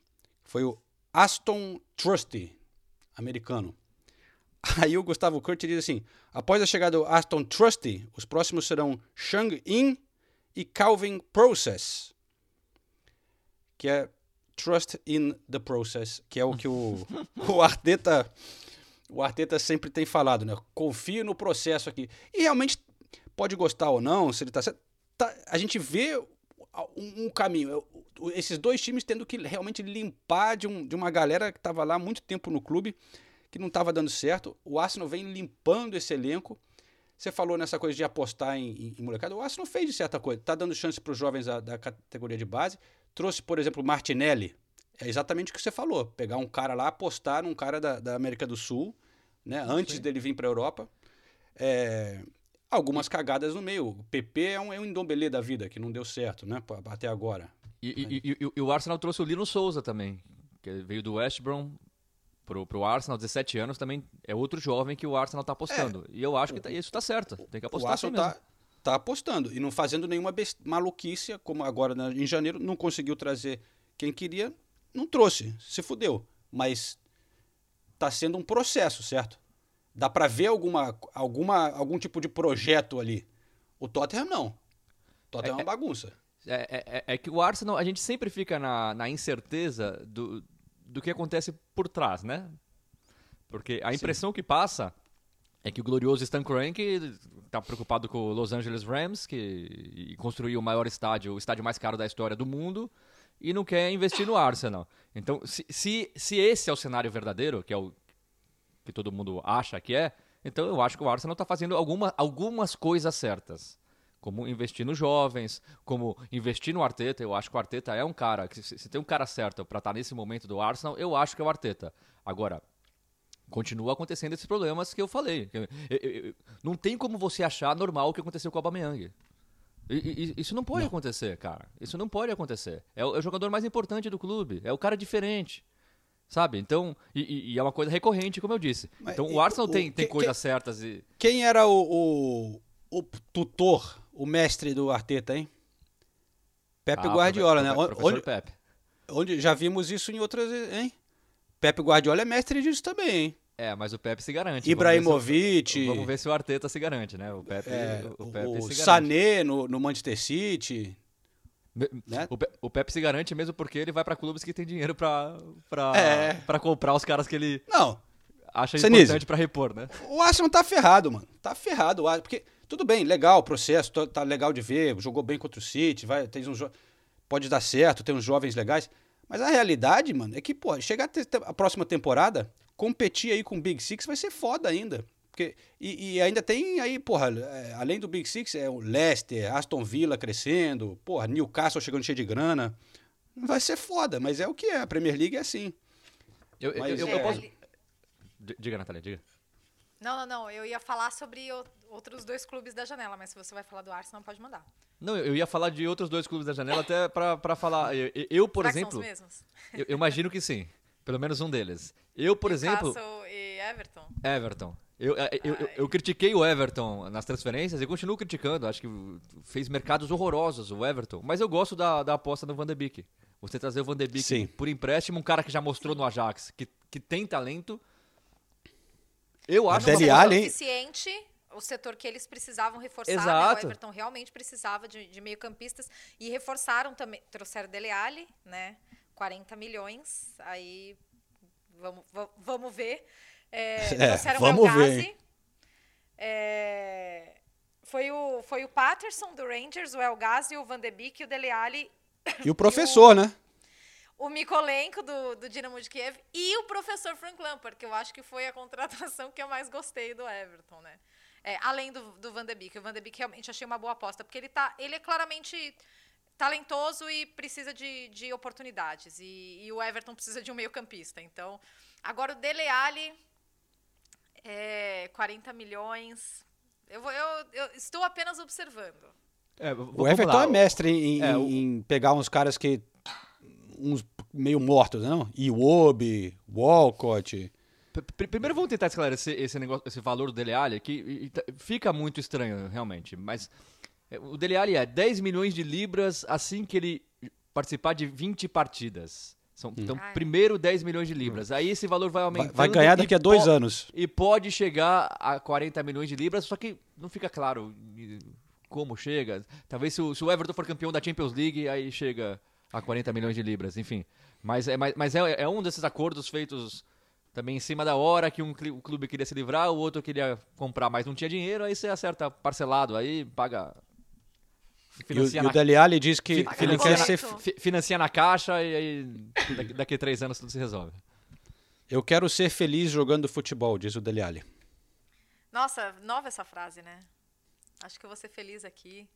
foi o Aston Trusty, americano. (laughs) Aí o Gustavo Curti diz assim, após a chegada do Aston Trusty, os próximos serão Shang-In e Calvin Process que é Trust in the Process, que é o que o, (laughs) o Arteta o Arteta sempre tem falado, né? Confie no processo aqui. E realmente pode gostar ou não, se ele tá certo. tá- a gente vê um, um caminho. Esses dois times tendo que realmente limpar de, um- de uma galera que estava lá há muito tempo no clube, que não estava dando certo. O Arsenal vem limpando esse elenco. Você falou nessa coisa de apostar em, em, em molecada. O Arsenal fez de certa coisa. Está dando chance para os jovens da, da categoria de base. Trouxe, por exemplo, o Martinelli. É exatamente o que você falou. Pegar um cara lá, apostar num cara da, da América do Sul, né? Antes dele vir para a Europa. É, algumas cagadas no meio. O PP é um, é um endombelê da vida, que não deu certo, né? Até agora. E, e- e- e- o Arsenal trouxe o Lino Souza também, que veio do West Brom pro, pro Arsenal, 17 anos, também é outro jovem que o Arsenal tá apostando. e eu acho que tá- isso tá certo, tem que o apostar assim Arsenal mesmo. tá, tá apostando e não fazendo nenhuma maluquice, como agora né, em janeiro não conseguiu trazer quem queria, não trouxe, se fudeu. Mas tá sendo um processo, certo? Dá pra ver alguma, alguma, algum tipo de projeto ali. O Tottenham não. O Tottenham é, uma bagunça. É, é- é- é que o Arsenal, a gente sempre fica na, na incerteza do, do que acontece por trás, né? Porque a impressão que passa é que o glorioso Stan Kroenke tá preocupado com o Los Angeles Rams, que construiu o maior estádio, o estádio mais caro da história do mundo, e não quer investir no Arsenal. Então, se, se, se esse é o cenário verdadeiro, que é o que todo mundo acha que é, então eu acho que o Arsenal está fazendo alguma, algumas coisas certas. Como investir nos jovens, como investir no Arteta. Eu acho que o Arteta é um cara. que Se, se tem um cara certo para estar nesse momento do Arsenal, eu acho que é o Arteta. Agora, continua acontecendo esses problemas que eu falei. Eu- eu- eu- não tem como você achar normal o que aconteceu com o Aubameyang. E- Isso não pode acontecer, cara. Isso não pode acontecer. É o, é o jogador mais importante do clube. É o cara diferente. Sabe? Então, e, e- é uma coisa recorrente, como eu disse. Mas então e o Arsenal o- tem, tem coisas certas e. Quem era o, o, o tutor, o mestre do Arteta, hein? Pepe Ah, Guardiola, né? Onde, Pepe. onde já vimos isso em outras, hein? Pepe Guardiola é mestre disso também, hein? É, mas o Pepe se garante. Ibrahimovic. Vamos ver se, vamos ver se o Arteta se garante, né? O Pepe, É, o, Pepe o se garante. Sané no, no Manchester City. Né? O, Pe- o Pepe se garante mesmo porque ele vai pra clubes que tem dinheiro pra, pra, É. pra comprar os caras que ele Não, acha Senise. importante pra repor, né? o Arsenal tá ferrado, mano. Tá ferrado. o Ar- Porque, tudo bem, legal o processo, tá, tá legal de ver, jogou bem contra o City, vai, tem uns, pode dar certo, tem uns jovens legais. Mas a realidade, mano, é que, pô, chegar a, a próxima temporada, competir aí com o Big Six vai ser foda ainda. Porque, e, e ainda tem aí, porra, é, além do Big Six, é o Leicester, Aston Villa crescendo, porra, Newcastle chegando cheio de grana. Vai ser foda, mas é o que é. A Premier League é assim. Eu, eu- Mas eu- é, eu posso... Diga, Natália, diga. Não, não, não. Eu ia falar sobre outros dois clubes da janela, mas se você vai falar do Arsenal, pode mandar. Não, eu ia falar de outros dois clubes da janela até pra, pra falar. Eu, eu, por Será que exemplo, são os mesmos? eu, eu imagino que sim. Pelo menos um deles. Eu, por exemplo, Newcastle e Everton. Everton. Eu, eu, eu, eu- eu critiquei o Everton nas transferências e continuo criticando. Acho que fez mercados horrorosos o Everton. Mas eu gosto da, da aposta no Van de Beek. Você trazer o Van de Beek Sim. por empréstimo, um cara que já mostrou no Ajax que, que tem talento. Eu acho aposta- hein? suficiente o setor que eles precisavam reforçar. né? Exato. O Everton realmente precisava de, de meio-campistas e reforçaram também. Trouxeram Dele Alli, né? 40 milhões. Aí vamos, va- vamos ver. É, (laughs) É, vamos El ver? É, foi, o, foi o Patterson do Rangers, o El Ghazi, o Van de Beek e o Dele Alli (coughs) E o professor, né? o Mikolenko do, do Dinamo de Kiev e o professor Frank Lampard, que eu acho que foi a (laughs) contratação que eu mais gostei do Everton, né? É, além do, do Van de Beek. O Van de Beek realmente achei uma boa aposta, porque ele, tá, ele é claramente talentoso e precisa de, de oportunidades. E, e o Everton precisa de um meio campista. Então, agora o Dele Alli, é, 40 milhões... Eu, vou, eu, eu estou apenas observando. É, O Everton lá. é mestre em, É, em- o- em pegar uns caras que. uns meio mortos, né, não? Iwobi, Walcott. Primeiro vamos tentar esclarecer esse negócio, esse valor do Dele Alli, que tá- fica muito estranho realmente, mas o Dele Alli é 10 milhões de libras assim que ele participar de 20 partidas. São, Então, Ah, é. primeiro 10 milhões de libras. Aí esse valor vai aumentando. vai ganhar daqui e a dois anos. E pode chegar a 40 milhões de libras, só que não fica claro como chega. Talvez se o, se o Everton for campeão da Champions League, aí chega a 40 milhões de libras, enfim. Mas é, mas, mas é, é um desses acordos feitos também em cima da hora, que um clube queria se livrar, o outro queria comprar, mas não tinha dinheiro, aí você acerta parcelado, aí paga... E o, Financia, e o na, Dele Alli diz que, fi- que ele financia quer na- ser. Financia na caixa e aí daqui, daqui a três anos tudo se resolve. Eu quero ser feliz jogando futebol, diz o Dele Alli. Nossa, nova essa frase, né? Acho que eu vou ser feliz aqui.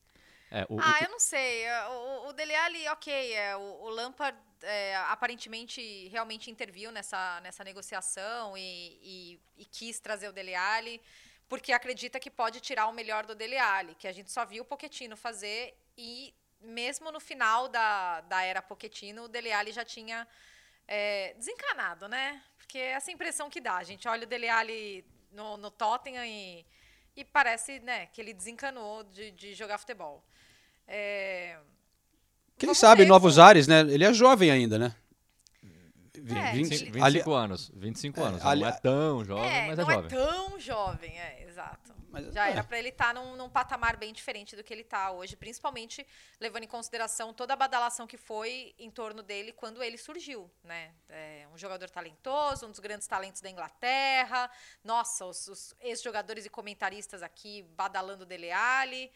É, o- o- Ah, eu não sei. O, o Dele Alli, ok. É, o, o Lampard é, aparentemente realmente interviu nessa, nessa negociação e, e- e quis trazer o Dele Alli porque acredita que pode tirar o melhor do Dele Alli, que a gente só viu o Pochettino fazer e mesmo no final da, da era Pochettino, o Dele Alli já tinha é, desencanado, né? Porque é essa impressão que dá. A gente olha o Dele Alli no, no Tottenham e, e parece né, que ele desencanou de, de jogar futebol. É, Quem Vamos sabe ver, novos ares, né? Ele é jovem ainda, né? É, vinte- 25, ali- 25 anos, 25 anos. ali- não é tão jovem, é, mas não é é jovem. tão jovem, é, exato. Mas, Já é. era para ele estar num, num patamar bem diferente do que ele está hoje, principalmente levando em consideração toda a badalação que foi em torno dele quando ele surgiu, né? É, um jogador talentoso, um dos grandes talentos da Inglaterra. Nossa, os, os ex-jogadores e comentaristas aqui badalando o Dele Alli.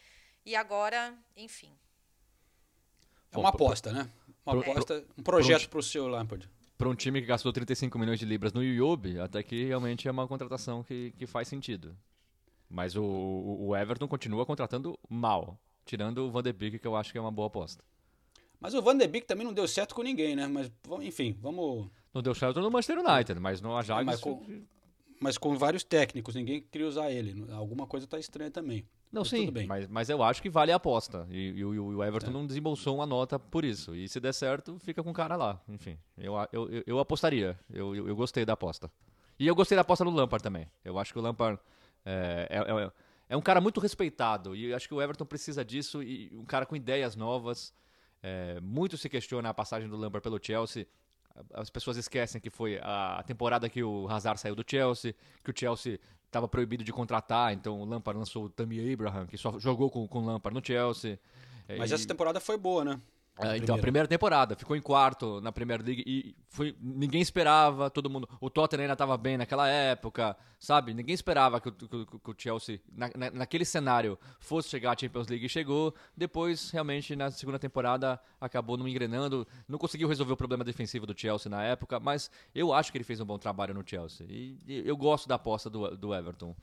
E agora, enfim. É uma aposta, né? Uma aposta, um projeto pro- pro seu Lampard. Para um time que gastou 35 milhões de libras no Yobe, até que realmente é uma contratação que, que faz sentido. Mas o, o Everton continua contratando mal, tirando o Van de Beek, que eu acho que é uma boa aposta. Mas o Van de Beek também não deu certo com ninguém, né? Mas, enfim, vamos... Não deu certo no Manchester United, mas no Ajax... mas com- Mas com vários técnicos, ninguém queria usar ele. Alguma coisa tá estranha também. Não, Mas sim, tudo bem. Mas, mas eu acho que vale a aposta. E, e o- e o Everton não desembolsou uma nota por isso. E se der certo, fica com o cara lá. Enfim, eu, eu, eu, eu apostaria. Eu, eu, eu gostei da aposta. E eu gostei da aposta no Lampard também. Eu acho que o Lampard é, é, é- é um cara muito respeitado. E eu acho que o Everton precisa disso. E um cara com ideias novas. É, muito se questiona a passagem do Lampard pelo Chelsea. As pessoas esquecem que foi a temporada que o Hazard saiu do Chelsea, que o Chelsea estava proibido de contratar, então o Lampard lançou o Tammy Abraham, que só jogou com, com o Lampard no Chelsea. Mas E- essa temporada foi boa, né? É, então, a primeira temporada, ficou em quarto na Premier League e foi, ninguém esperava, todo mundo. O Tottenham ainda estava bem naquela época, sabe? Ninguém esperava que o, que que o Chelsea, na, na- naquele cenário, fosse chegar à Champions League e chegou. Depois, realmente, na segunda temporada, acabou não engrenando, não conseguiu resolver o problema defensivo do Chelsea na época, mas eu acho que ele fez um bom trabalho no Chelsea. E, e eu gosto da aposta do, do Everton.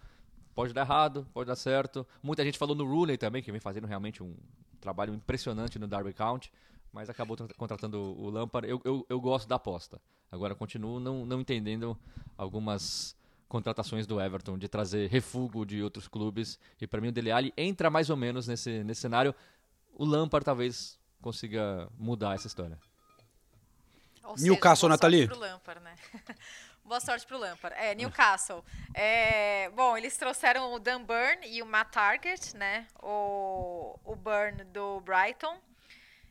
Pode dar errado, pode dar certo. Muita gente falou no Rooney também, que vem fazendo realmente um trabalho impressionante no Derby County, mas acabou tra- contratando o Lampard. Eu, eu, eu gosto da aposta. Agora continuo não, não entendendo algumas contratações do Everton de trazer refúgio de outros clubes. E para mim o Dele Alli entra mais ou menos nesse, nesse cenário. O Lampard talvez consiga mudar essa história. Ou Newcastle, Nathalie. Pro Lampard, né? (laughs) boa sorte pro Lampard. É, Newcastle. É, bom, eles trouxeram o Dan Burn e o Matt Target, né? O, o Burn do Brighton.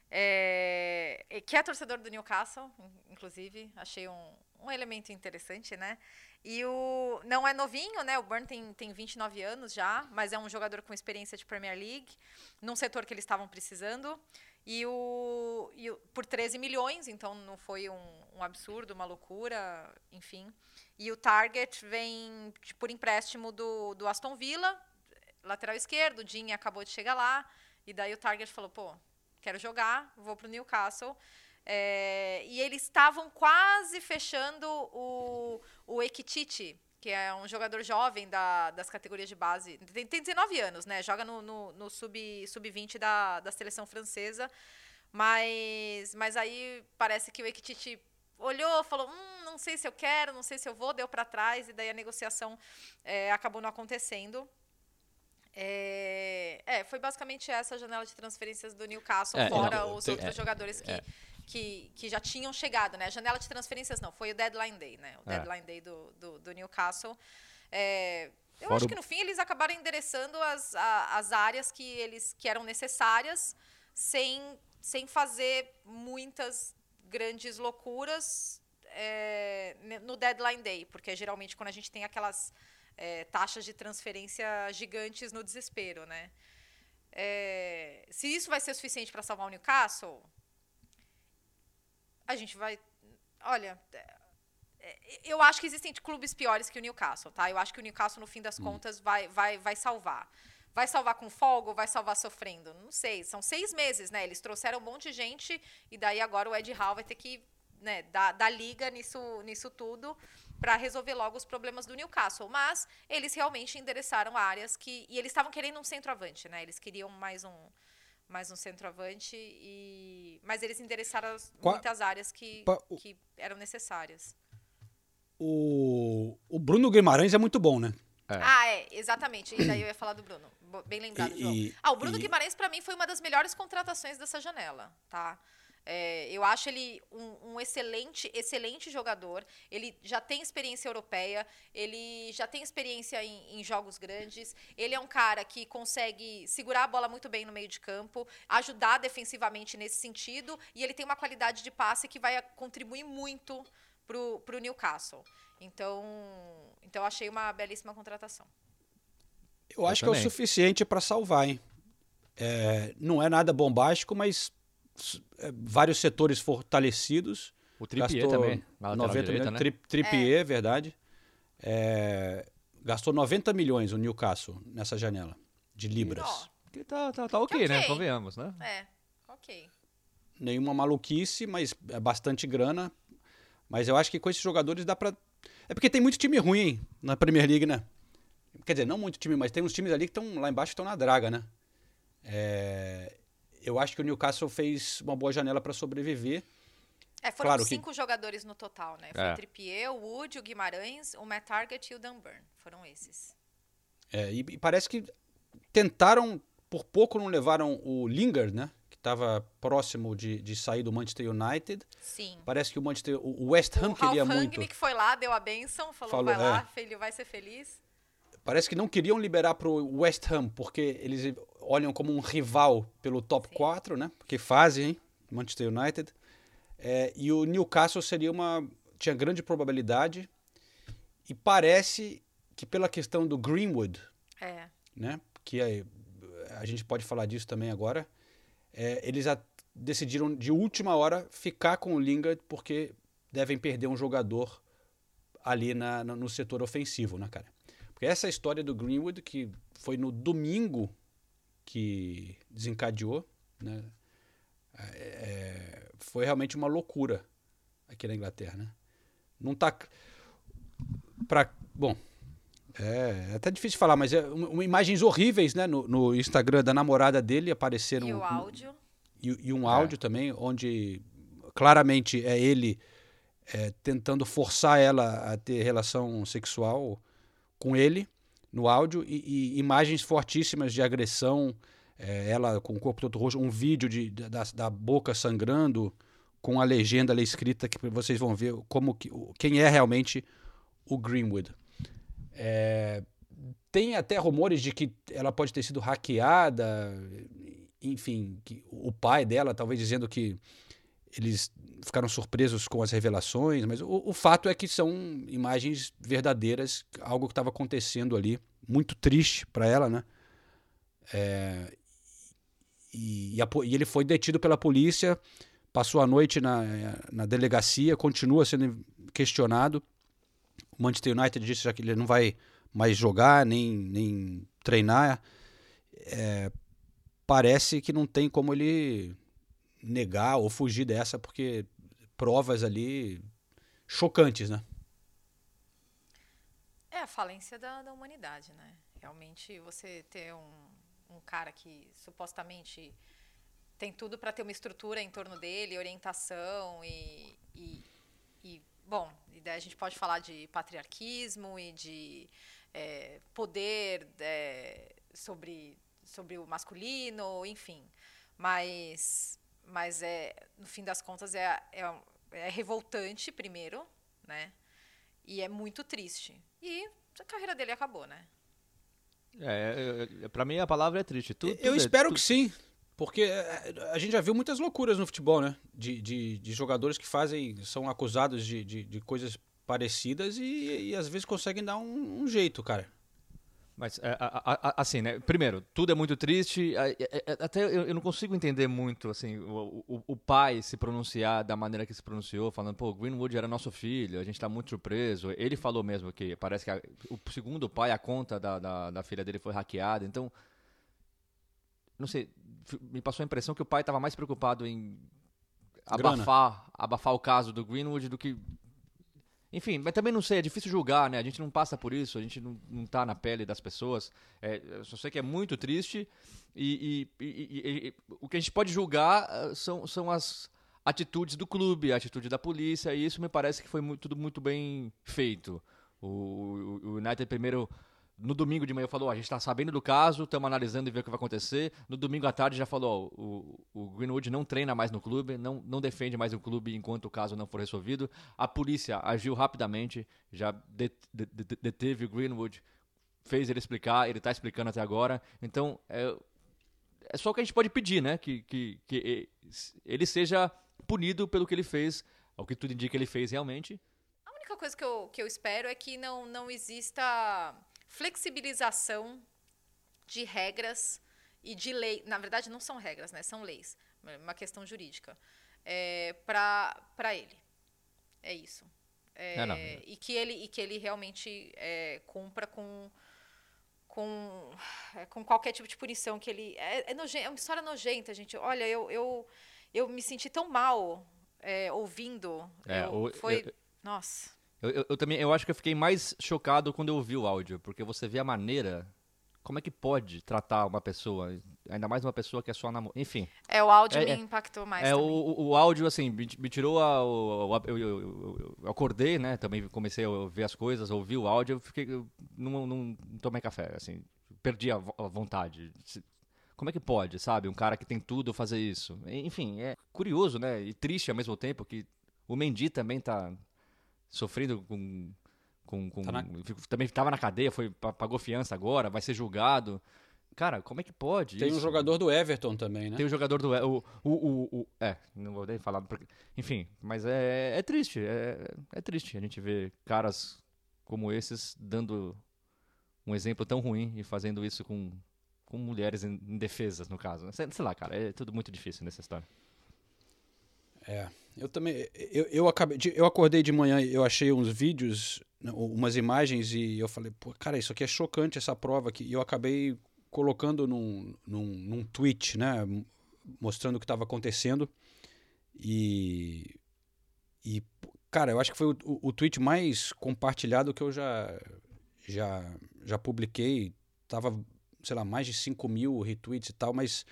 é, que é torcedor do Newcastle, in- inclusive. Achei um, um elemento interessante, né? E o. Não é novinho, né? O Burn tem, tem 29 anos já, mas é um jogador com experiência de Premier League, num setor que eles estavam precisando. E o, e o- por 13 milhões, então não foi um, um absurdo, uma loucura, enfim. E o Target vem por empréstimo do, do Aston Villa, lateral esquerdo, o acabou de chegar lá, e daí o Target falou, pô, quero jogar, vou pro Newcastle. É, e eles estavam quase fechando o, o Ekititi, que é um jogador jovem da- das categorias de base. Tem, tem 19 anos, né? Joga no, no, no sub- sub-20 da, da seleção francesa. Mas, mas aí parece que o Ekititi olhou, falou, hum, não sei se eu quero, não sei se eu vou, deu para trás, e daí a negociação é, acabou não acontecendo. É, é, foi basicamente essa a janela de transferências do Newcastle, É, fora não, os tem- outros jogadores que, é. Que, que já tinham chegado, né? A janela de transferências não, foi o deadline day, né? O É. deadline day do, do, do Newcastle. É, eu Fora acho que no fim eles acabaram endereçando as, a- as áreas que eles que eram necessárias sem, sem fazer muitas grandes loucuras é, no deadline day, porque geralmente quando a gente tem aquelas é, taxas de transferência gigantes no desespero, né? É, se isso vai ser suficiente para salvar o Newcastle, a gente vai. Olha, é, eu acho que existem clubes piores que o Newcastle, tá? Eu acho que o Newcastle, no fim das contas, vai, vai, vai salvar. Vai salvar com folga ou vai salvar sofrendo? Não sei. São seis meses, né? Eles trouxeram um monte de gente e daí agora o Ed Hall vai ter que né, dar, dar liga nisso, nisso tudo para resolver logo os problemas do Newcastle. Mas eles realmente endereçaram áreas que. E eles estavam querendo um centroavante, né? Eles queriam mais um, mais um centroavante, e, mas eles endereçaram Qua- muitas áreas que, Pa- que eram necessárias. O, o Bruno Guimarães é muito bom, né? É. Ah, é, exatamente. E daí eu ia falar do Bruno. Bem lembrado, E- João. e- ah, o Bruno e- Guimarães, para mim, foi uma das melhores contratações dessa janela, tá? É, eu acho ele um, um excelente, excelente jogador. Ele já tem experiência europeia, ele já tem experiência em, em jogos grandes. Ele é um cara que consegue segurar a bola muito bem no meio de campo, ajudar defensivamente nesse sentido, e ele tem uma qualidade de passe que vai contribuir muito pro, pro Newcastle. Então, então eu achei uma belíssima contratação. Eu Eu acho que é o suficiente para salvar, hein? É, não é nada bombástico, mas vários setores fortalecidos. O Trippier também, na lateral 90 direita, milhões, né? tri, Trippier, verdade. É, gastou 90 milhões o Newcastle nessa janela de libras. Que tá, tá, tá ok, né? ok. Convenhamos, né? é, ok. Nenhuma maluquice, mas é bastante grana. Mas eu acho que com esses jogadores dá pra. É porque tem muito time ruim hein, na Premier League, né? Quer dizer, não muito time, mas tem uns times ali que estão lá embaixo que estão na draga, né? É, Eu acho que o Newcastle fez uma boa janela para sobreviver. É, foram Claro que- cinco jogadores no total, né? Foi É. o Trippier, o Wood, o Guimarães, o Matt Target e o Dan Burn. Foram esses. É, e, e parece que tentaram, por pouco não levaram o Lingard, né? Que estava próximo de, de sair do Manchester United. Sim. Parece que o Manchester, o o West Ham o queria Ralf muito. Rangnick foi lá, deu a benção, falou, Falou, vai lá, é. filho, vai ser feliz. Parece que não queriam liberar para o West Ham, porque eles olham como um rival pelo top Sim. 4, né? Porque fazem, hein? Manchester United. É, e o Newcastle seria uma. tinha grande probabilidade. E parece que pela questão do Greenwood, É. né? Que é- a gente pode falar disso também agora. é, eles decidiram de última hora ficar com o Lingard porque devem perder um jogador ali na, no no setor ofensivo, né, cara? Porque essa história do Greenwood, que foi no domingo que desencadeou, né? é, foi realmente uma loucura aqui na Inglaterra, né? Não tá para bom é, é até difícil falar, mas é uma imagens horríveis, né? No, no Instagram da namorada dele apareceram E o áudio. e, e um áudio também, onde claramente é ele é, tentando forçar ela a ter relação sexual com ele no áudio e, e imagens fortíssimas de agressão, é, ela com o corpo todo roxo, um vídeo de, da, da boca sangrando com a legenda ali escrita que vocês vão ver como que, quem é realmente o Greenwood. É, tem até rumores de que ela pode ter sido hackeada, enfim, o pai dela talvez dizendo que eles ficaram surpresos com as revelações, mas o, o fato é que são imagens verdadeiras, algo que estava acontecendo ali, muito triste para ela, né? É, e, e a e ele foi detido pela polícia, passou a noite na, na delegacia, continua sendo questionado. O Manchester United disse que ele não vai mais jogar, nem, nem treinar. É, parece que não tem como ele negar ou fugir dessa, porque provas ali chocantes, né? É a falência da, da humanidade, né? Realmente você ter um, um cara que supostamente tem tudo para ter uma estrutura em torno dele, orientação e, e, e, bom, e daí a gente pode falar de patriarquismo e de é, poder é, sobre, sobre o masculino, enfim. Mas, mas é, no fim das contas é, é, é revoltante primeiro, né? E é muito triste. E a carreira dele acabou, né? É, é, é, pra mim a palavra é triste. Tu- Eu tudo é- espero tu- que sim, porque é, a gente já viu muitas loucuras no futebol, né? De, de, de jogadores que fazem, são acusados de, de, de coisas parecidas e, e às vezes conseguem dar um, um jeito, cara. Mas, é, assim, né? Primeiro, tudo é muito triste. é, é, Até eu, não consigo entender muito, assim, o, o- o pai se pronunciar da maneira que se pronunciou, falando, pô, Greenwood era nosso filho, a gente tá muito surpreso. Ele falou mesmo que parece que a- o segundo pai, a conta da, da, da filha dele foi hackeada. Então, não sei, me passou a impressão que o pai estava mais preocupado em Grana. abafar, abafar o caso do Greenwood do que enfim, mas também não sei, é difícil julgar, né? A gente não passa por isso, a gente não, não tá na pele das pessoas. É, eu só sei que é muito triste e, e- e- e- o que a gente pode julgar ah, são, são as atitudes do clube, a atitude da polícia, e isso me parece que foi mu- tudo muito bem feito. O, o- o United primeiro, no domingo de manhã, falou: "Ó, a gente está sabendo do caso, estamos analisando e ver o que vai acontecer. No domingo à tarde já falou: o, o Greenwood não treina mais no clube, não, não defende mais o clube enquanto o caso não for resolvido. A polícia agiu rapidamente, já det- det- det- deteve o Greenwood, fez ele explicar, ele está explicando até agora. Então, é, é só o que a gente pode pedir, né? Que, que, que ele seja punido pelo que ele fez, ao que tudo indica que ele fez realmente. A única coisa que eu, que eu espero é que não, não exista flexibilização de regras e de lei. Na verdade, não são regras, né? São leis. É Uma questão jurídica. É, para ele. É isso. É, É, não. E, que ele, e que ele realmente é, cumpra com. Com, é, com qualquer tipo de punição que ele. É, é, é uma história nojenta, gente. Olha, eu, eu, eu me senti tão mal é, ouvindo. É, Eu- o- foi. eu- Nossa. Eu, eu- eu também, eu acho que eu fiquei mais chocado quando eu ouvi o áudio, porque você vê a maneira, como é que pode tratar uma pessoa, ainda mais uma pessoa que é só namorada, enfim. É, o áudio É, me é. impactou mais. É, o, o, o áudio, assim, me, me tirou a. o- o- eu, eu- acordei, né? Também comecei a ver as coisas, ouvi o áudio, eu fiquei. Não, não tomei café, assim, perdi a, a vontade. Como é que pode, sabe? Um cara que tem tudo fazer isso. Enfim, é curioso, né? E triste ao mesmo tempo que o Mendy também tá sofrendo com. com, com Tá na- Também estava na cadeia, foi, pa- pagou fiança agora, vai ser julgado. cara, como é que pode? Tem um isso? jogador do Everton também, né? Tem o jogador do. O, o, o, o- é, não vou nem falar. porque- Enfim, mas é, é triste. É, é triste a gente ver caras como esses dando um exemplo tão ruim e fazendo isso com, com mulheres in- indefesas, no caso. Sei, sei lá, cara, é tudo muito difícil nessa história. É, eu também. Eu, eu, acabei eu acordei de manhã eu achei uns vídeos, né, umas imagens, e eu falei, pô, cara, isso aqui é chocante, essa prova aqui. E eu acabei colocando num, num, num tweet, né? Mostrando o que estava acontecendo. E. E, cara, eu acho que foi o, o, o tweet mais compartilhado que eu já, já, já publiquei. Tava, sei lá, mais de 5 mil retweets e tal, mas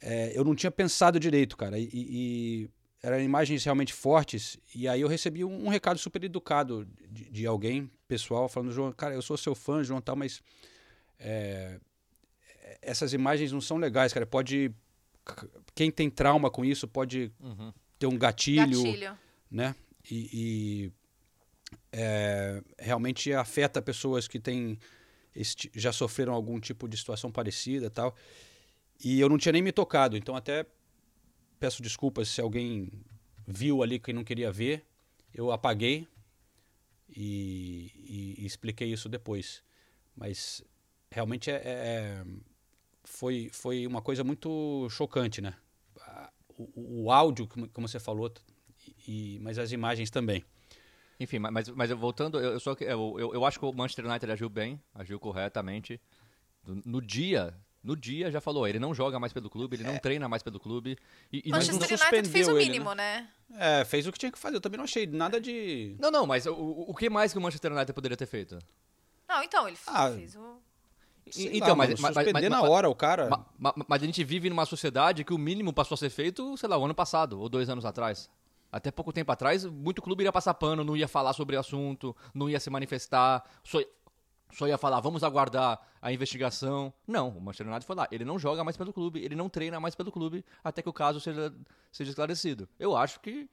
é, eu não tinha pensado direito, cara. E, e eram imagens realmente fortes. E aí eu recebi um, um recado super educado de, de alguém, pessoal, falando, João, cara, eu sou seu fã, João, tal, mas é, essas imagens não são legais, cara. Pode. Quem tem trauma com isso pode ter um gatilho, Gatilho. né? E, e, é, realmente afeta pessoas que têm esse ti- já sofreram algum tipo de situação parecida e tal. E eu não tinha nem me tocado, então até peço desculpas se alguém viu ali que não queria ver. Eu apaguei e, e- e expliquei isso depois. Mas realmente é, é- é- foi, foi uma coisa muito chocante, né? O, o áudio, como, você falou, e, mas as imagens também. Enfim, ma- mas, mas voltando, eu, eu só eu, eu, eu acho que o Manchester United agiu bem, agiu corretamente. No dia, no dia já falou, ele não joga mais pelo clube, ele não treina mais pelo clube. E, e Mas não- Manchester United fez o suspendeu ele, mínimo, né? É, fez o que tinha que fazer. Eu também não achei nada de. não, não, mas o, o que mais que o Manchester United poderia ter feito? Não, então, ele Ah, fez o. Sei então, lá, mas, mano, mas, mas, suspender mas- na hora o cara. Ma- ma- Mas a gente vive numa sociedade que o mínimo passou a ser feito, sei lá, o ano passado, ou dois anos atrás. Até pouco tempo atrás, muito clube iria passar pano, não ia falar sobre o assunto, não ia se manifestar, só, só ia falar, vamos aguardar a investigação. Não, o Manchester United foi lá. Ele não joga mais pelo clube, ele não treina mais pelo clube, até que o caso seja, seja esclarecido. Eu acho que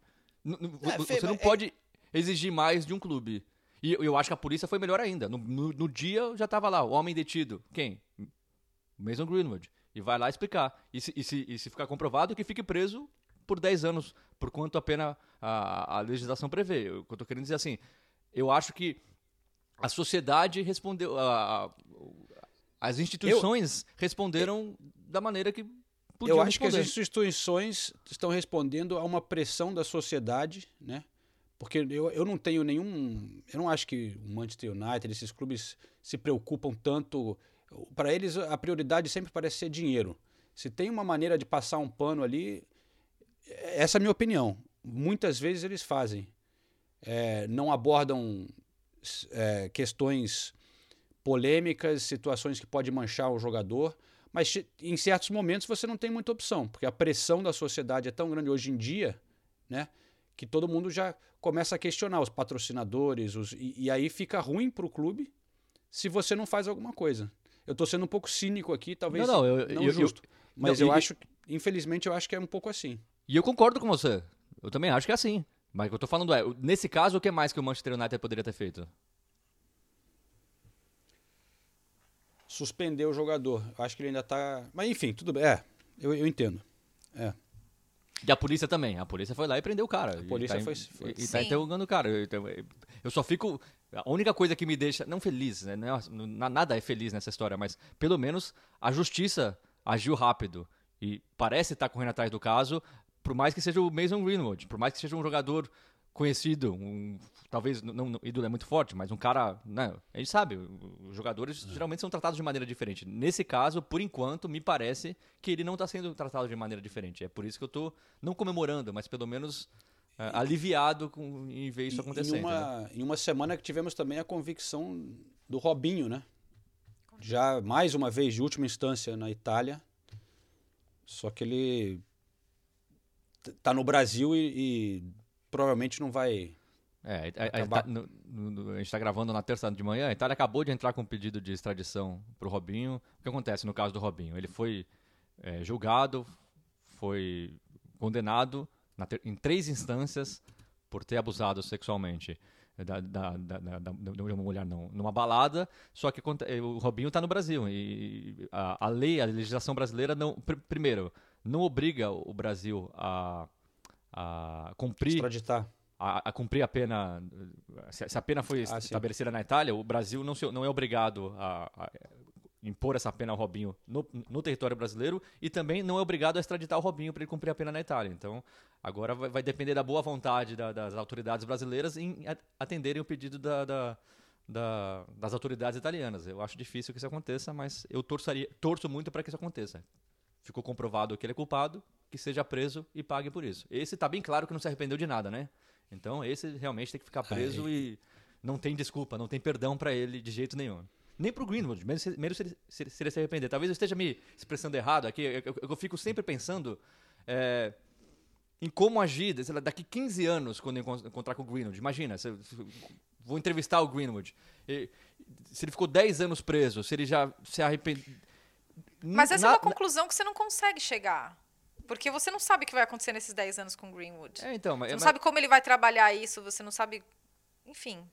É, Fê, você não é- pode exigir mais de um clube. E eu, acho que a polícia foi melhor ainda. No, no- no dia já tava lá, o homem detido. Quem? Mason Greenwood. E vai lá explicar. E se, e se, e se ficar comprovado, que fique preso por 10 anos, por quanto a pena a, a legislação prevê. O que eu tô querendo dizer assim, eu acho que a sociedade respondeu, a- a- as instituições responderam da maneira que podiam eu acho que responder. as instituições estão respondendo a uma pressão da sociedade, né? Porque eu, eu não tenho nenhum. Eu não acho que o Manchester United, esses clubes se preocupam tanto. Para eles, a prioridade sempre parece ser dinheiro. Se tem uma maneira de passar um pano ali, essa é a minha opinião. Muitas vezes eles fazem. É, não abordam é, questões polêmicas, situações que podem manchar o jogador, mas em certos momentos você não tem muita opção, porque a pressão da sociedade é tão grande hoje em dia, né, que todo mundo já começa a questionar os patrocinadores, os, e, e aí fica ruim para o clube se você não faz alguma coisa. Eu estou sendo um pouco cínico aqui, talvez Não, não, eu- não eu- eu- justo, mas não, eu e- acho, infelizmente, eu acho que é um pouco assim. E eu concordo com você. Eu também acho que é assim. Mas o que eu tô falando é, nesse caso, o que mais que o Manchester United poderia ter feito? Suspender o jogador. Acho que ele ainda está. Mas enfim, tudo bem. É, eu, eu entendo. É. E a polícia também. A polícia foi lá e prendeu o cara. A polícia e tá, foi- foi- E, e tá interrogando o cara. Eu, então, eu só fico. A única coisa que me deixa. Não feliz, né? Não é- não- nada é feliz nessa história, mas pelo menos a justiça agiu rápido. E parece estar correndo atrás do caso, por mais que seja o Mason Greenwood, por mais que seja um jogador conhecido, um, talvez não, não, ídolo é muito forte, mas um cara, né, a gente sabe, os jogadores geralmente são tratados de maneira diferente. Nesse caso, por enquanto, me parece que ele não está sendo tratado de maneira diferente. É por isso que eu estou não comemorando, mas pelo menos é, aliviado com, em ver isso acontecendo. Em né? uma, em uma semana que tivemos também a convicção do Robinho, né? Já mais uma vez de última instância na Itália. Só que ele tá no Brasil e, e provavelmente não vai. É, a, a- tá- no- no- a gente está gravando na terça de manhã. A Itália acabou de entrar com um pedido de extradição para o Robinho. O que acontece no caso do Robinho? Ele foi é, julgado, foi condenado na ter- em três instâncias por ter abusado sexualmente. da, da, da, da, de uma mulher não, numa balada, só que o Robinho está no Brasil e a, a lei, a legislação brasileira não, pr- primeiro, não obriga o Brasil a, a cumprir Extraditar. a, a cumprir a pena, se, a pena foi Ah, sim. estabelecida na Itália, o Brasil não, se- não é obrigado a, a impor essa pena ao Robinho no, no território brasileiro e também não é obrigado a extraditar o Robinho para ele cumprir a pena na Itália. Então, agora vai, vai depender da boa vontade da- das autoridades brasileiras em atenderem o pedido da- da- da- das autoridades italianas. Eu acho difícil que isso aconteça, mas eu torçaria, torço muito para que isso aconteça. Ficou comprovado que ele é culpado, que seja preso e pague por isso. Esse tá bem claro que não se arrependeu de nada, né? Então esse realmente tem que ficar preso e não tem desculpa, não tem perdão pra ele de jeito nenhum. Nem pro Greenwood, mesmo se, mesmo se, ele, se, se ele se arrepender. Talvez eu esteja me expressando errado aqui, eu, eu- eu fico sempre pensando é, em como agir sei lá, daqui 15 anos quando eu encon- encontrar com o Greenwood. Imagina, se vou entrevistar o Greenwood. E- se ele ficou 10 anos preso, se ele já se arrependeu. Mas essa é uma conclusão que você não consegue chegar. Porque você não sabe o que vai acontecer nesses 10 anos com o Greenwood. É, então, mas, Você não mas- sabe como ele vai trabalhar isso, você não sabe. Enfim.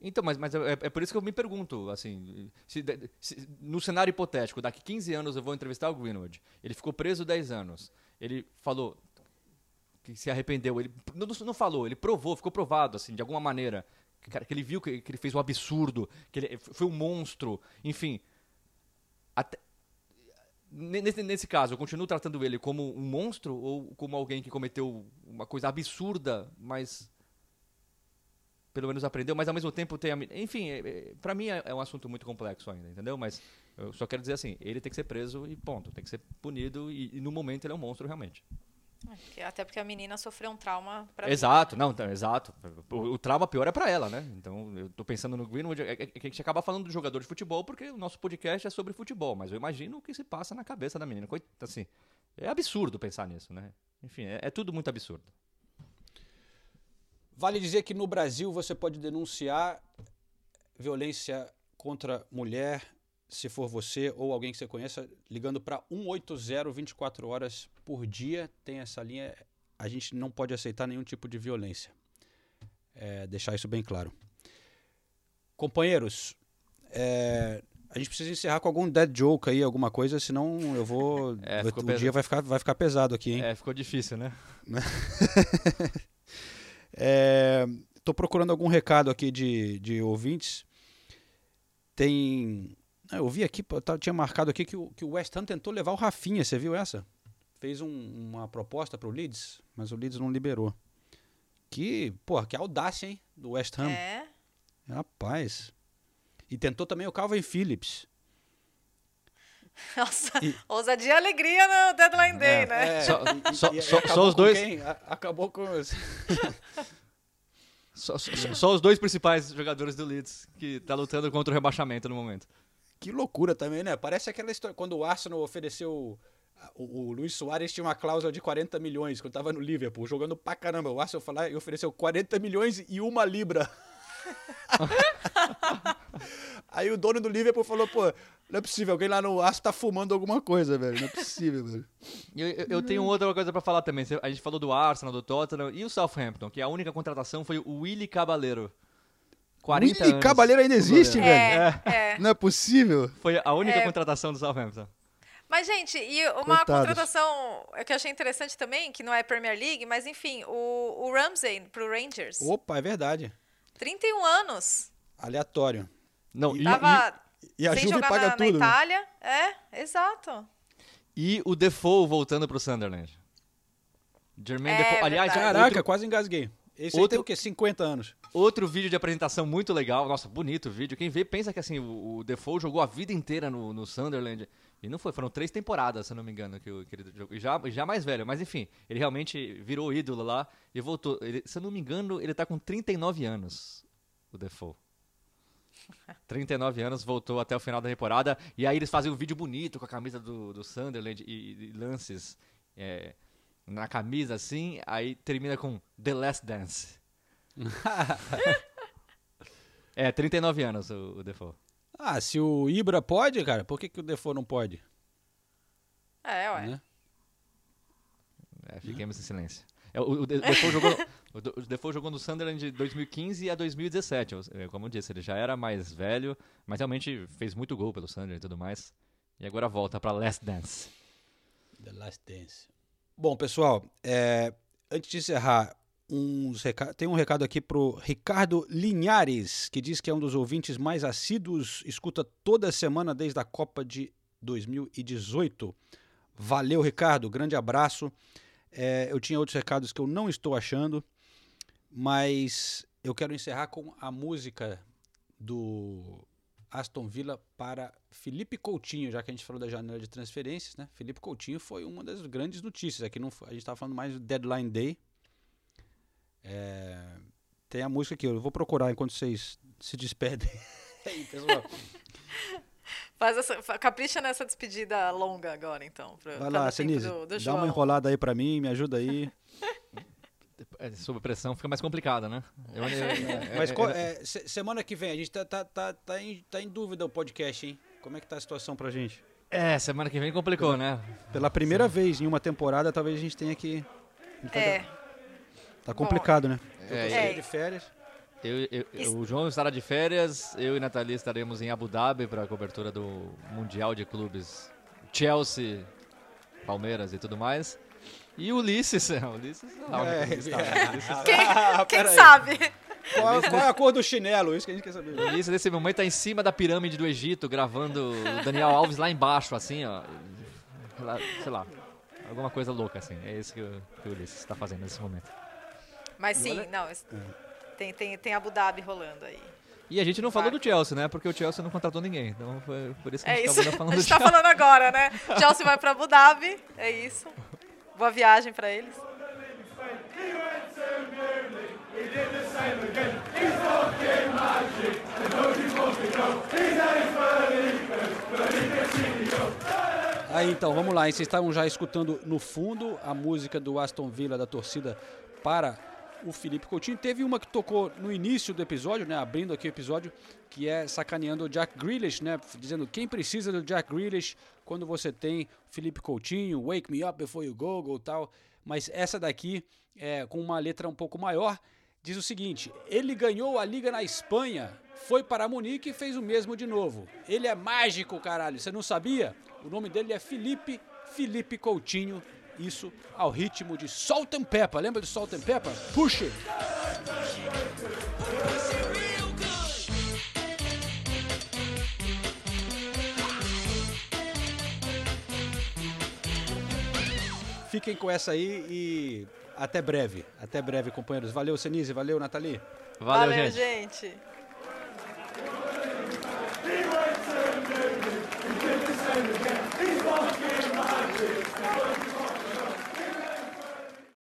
Então, mas, mas é, é por isso que eu me pergunto, assim, se, se- no cenário hipotético, daqui 15 anos eu vou entrevistar o Greenwood, ele ficou preso 10 anos, ele falou que se arrependeu, ele não, não falou, ele provou, ficou provado, assim, de alguma maneira, que, cara, que ele viu que, que ele fez um absurdo, que ele foi um monstro, enfim, até- Nesse, nesse caso, eu continuo tratando ele como um monstro ou como alguém que cometeu uma coisa absurda, mas pelo menos aprendeu, mas ao mesmo tempo tem Enfim, é, é, pra mim é, é um assunto muito complexo ainda, entendeu? Mas eu só quero dizer assim, ele tem que ser preso e ponto, tem que ser punido e, e no momento ele é um monstro realmente. Até porque a menina sofreu um trauma pra Exato, não, tá, exato. O, o trauma pior é pra ela, né? Então eu tô pensando no Greenwood, é, é que a gente acaba falando do jogador de futebol porque o nosso podcast é sobre futebol, mas eu imagino o que se passa na cabeça da menina. Coit- Assim, é absurdo pensar nisso, né? Enfim, é, é tudo muito absurdo. Vale dizer que no Brasil você pode denunciar violência contra mulher, se for você ou alguém que você conheça, ligando para 180 24 horas por dia. Tem essa linha. A gente não pode aceitar nenhum tipo de violência. É, deixar isso bem claro. Companheiros, é, a gente precisa encerrar com algum dead joke aí, alguma coisa, senão eu vou. (laughs) É, o pesado. dia vai ficar, vai ficar pesado aqui, hein? É, ficou difícil, né? (laughs) Estou procurando algum recado aqui de, de ouvintes. Tem. Ah, Eu vi aqui, tá- tinha marcado aqui que o, que o West Ham tentou levar o Rafinha, você viu essa? Fez um- uma proposta para o Leeds, mas o Leeds não liberou. Que, porra, que audácia, hein? Do West Ham. É. Rapaz. E tentou também o Calvin Phillips. (laughs) Nossa, E- ousadia e alegria no Deadline Day, É, né? (laughs) Só- e- só- e- e só- acabou só os dois- quem? Acabou com. (laughs) Só, só- só os dois principais jogadores do Leeds que tá lutando contra o rebaixamento no momento. Que loucura também, né? Parece aquela história. Quando o Arsenal ofereceu. O, o Luiz Soares tinha uma cláusula de 40 milhões quando tava no Liverpool, jogando pra caramba. O Arsenal foi lá e ofereceu 40 milhões e uma libra. (laughs) Aí o dono do Liverpool falou, pô, não é possível, alguém lá no Arsenal tá fumando alguma coisa, velho. Não é possível, velho. E Eu, eu- eu tenho outra coisa pra falar também. A gente falou do Arsenal, do Tottenham e o Southampton, que a única contratação foi o Willy Cabaleiro. 40 Willy anos. Cabaleiro ainda existe, É, velho. é. Não é possível. Foi a única É. contratação do Southampton. Mas, gente, e uma Coitados. contratação que eu achei interessante também, que não é Premier League, mas enfim, o, o Ramsey pro Rangers. Opa, é verdade. 31 anos. Aleatório. Não, e, Tava E a sem Juve jogar paga na, na tudo. né? Itália. É, exato. e o Defoe voltando pro Sunderland. Jermaine É Defoe. Aliás, verdade. Caraca, outro, quase engasguei. Esse aí outro- tem o quê? 50 anos. outro vídeo de apresentação muito legal. Nossa, bonito o vídeo. Quem vê pensa que assim, o, o Defoe jogou a vida inteira no, no Sunderland. E não foi, foram três temporadas, se eu não me engano, que, o- que ele jogou. E Já, já mais velho, mas enfim, ele realmente virou ídolo lá e voltou. Ele- se eu não me engano, ele tá com 39 anos, o Defoe. (laughs) 39 anos, voltou até o final da temporada. E aí eles fazem um vídeo bonito com a camisa do, do Sunderland e, e lances é, na camisa assim. Aí termina com The Last Dance. (laughs) É, 39 anos o, o Defoe. Ah, se o Ibra pode, cara, por que, que o Defoe não pode? É, ué. Né? É, fiquemos em silêncio. É, o, o De- Defoe jogou, O Defoe jogou no Sunderland de 2015 a 2017. eu- é, Como eu disse, ele já era mais velho, mas realmente fez muito gol pelo Sunderland e tudo mais. E agora volta pra Last Dance. The Last Dance. Bom, pessoal, é, antes de encerrar, tem um recado aqui pro Ricardo Linhares, que diz que é um dos ouvintes mais assíduos, escuta toda semana desde a Copa de 2018. Valeu, Ricardo, grande abraço. É, eu tinha outros recados que eu não estou achando, mas eu quero encerrar com a música do Aston Villa para Felipe Coutinho, já que a gente falou da janela de transferências, né? Felipe Coutinho foi uma das grandes notícias. Aqui não, a gente estava falando mais do Deadline Day. É, tem a música aqui, eu vou procurar enquanto vocês se despedem. (laughs) aí, pessoal. (laughs) Faz essa, capricha nessa despedida longa agora, então. Vai lá, do dá uma enrolada aí para mim, me ajuda aí. (laughs) É, sob pressão fica mais complicado, né? Eu- eu- (laughs) é- Mas é- co- é- é, se- semana que vem, a gente tá, tá, tá, tá, em, tá em dúvida o podcast, hein? Como é que tá a situação pra gente? é, semana que vem complicou, né? Pela primeira vez em uma temporada, talvez a gente tenha que. É, Tá complicado, né? É, Tô É. de férias. Eu- eu- eu- o João estará de férias, eu e Nathalie estaremos em Abu Dhabi para a cobertura do Mundial de Clubes Chelsea, Palmeiras e tudo mais. E o Ulisses, o Ulisses, onde É, é. (laughs) Ulisses- Ah, quem sabe? Qual, qual é a cor do chinelo? Isso que a gente quer saber. O Ulisses nesse momento está em cima da pirâmide do Egito, gravando o Daniel Alves lá embaixo, assim, ó. Lá- Sei lá, alguma coisa louca, assim. É isso que o, que o Ulisses está fazendo nesse momento. Mas sim, não. esse- Tem, tem, tem Abu Dhabi rolando aí. E a gente não falou do Chelsea, né? Porque o Chelsea não contratou ninguém. Então foi por isso que a É gente isso. acabou não A falando gente do tá falando agora, né? Chelsea vai pra Abu Dhabi. É isso. Boa viagem pra eles. Aí então, vamos lá. Vocês estavam já escutando no fundo a música do Aston Villa da torcida para o Felipe Coutinho. Teve uma que tocou no início do episódio, né? Abrindo aqui o episódio, que é sacaneando o Jack Grealish, né? Dizendo quem precisa do Jack Grealish quando você tem Felipe Coutinho, Wake Me Up Before You Go, go tal. Mas essa daqui, é, com uma letra um pouco maior, diz o seguinte: ele ganhou a liga na Espanha, foi para Munique e fez o mesmo de novo. Ele é mágico, caralho. Você não sabia? O nome dele é Felipe Felipe Coutinho. Isso ao ritmo de Salt and Pepper. Lembra de Salt and Pepper? Push it. Fiquem com essa aí e até breve. Até breve, companheiros. Valeu, Senise. Valeu, Nathalie. Valeu, Valeu gente. gente.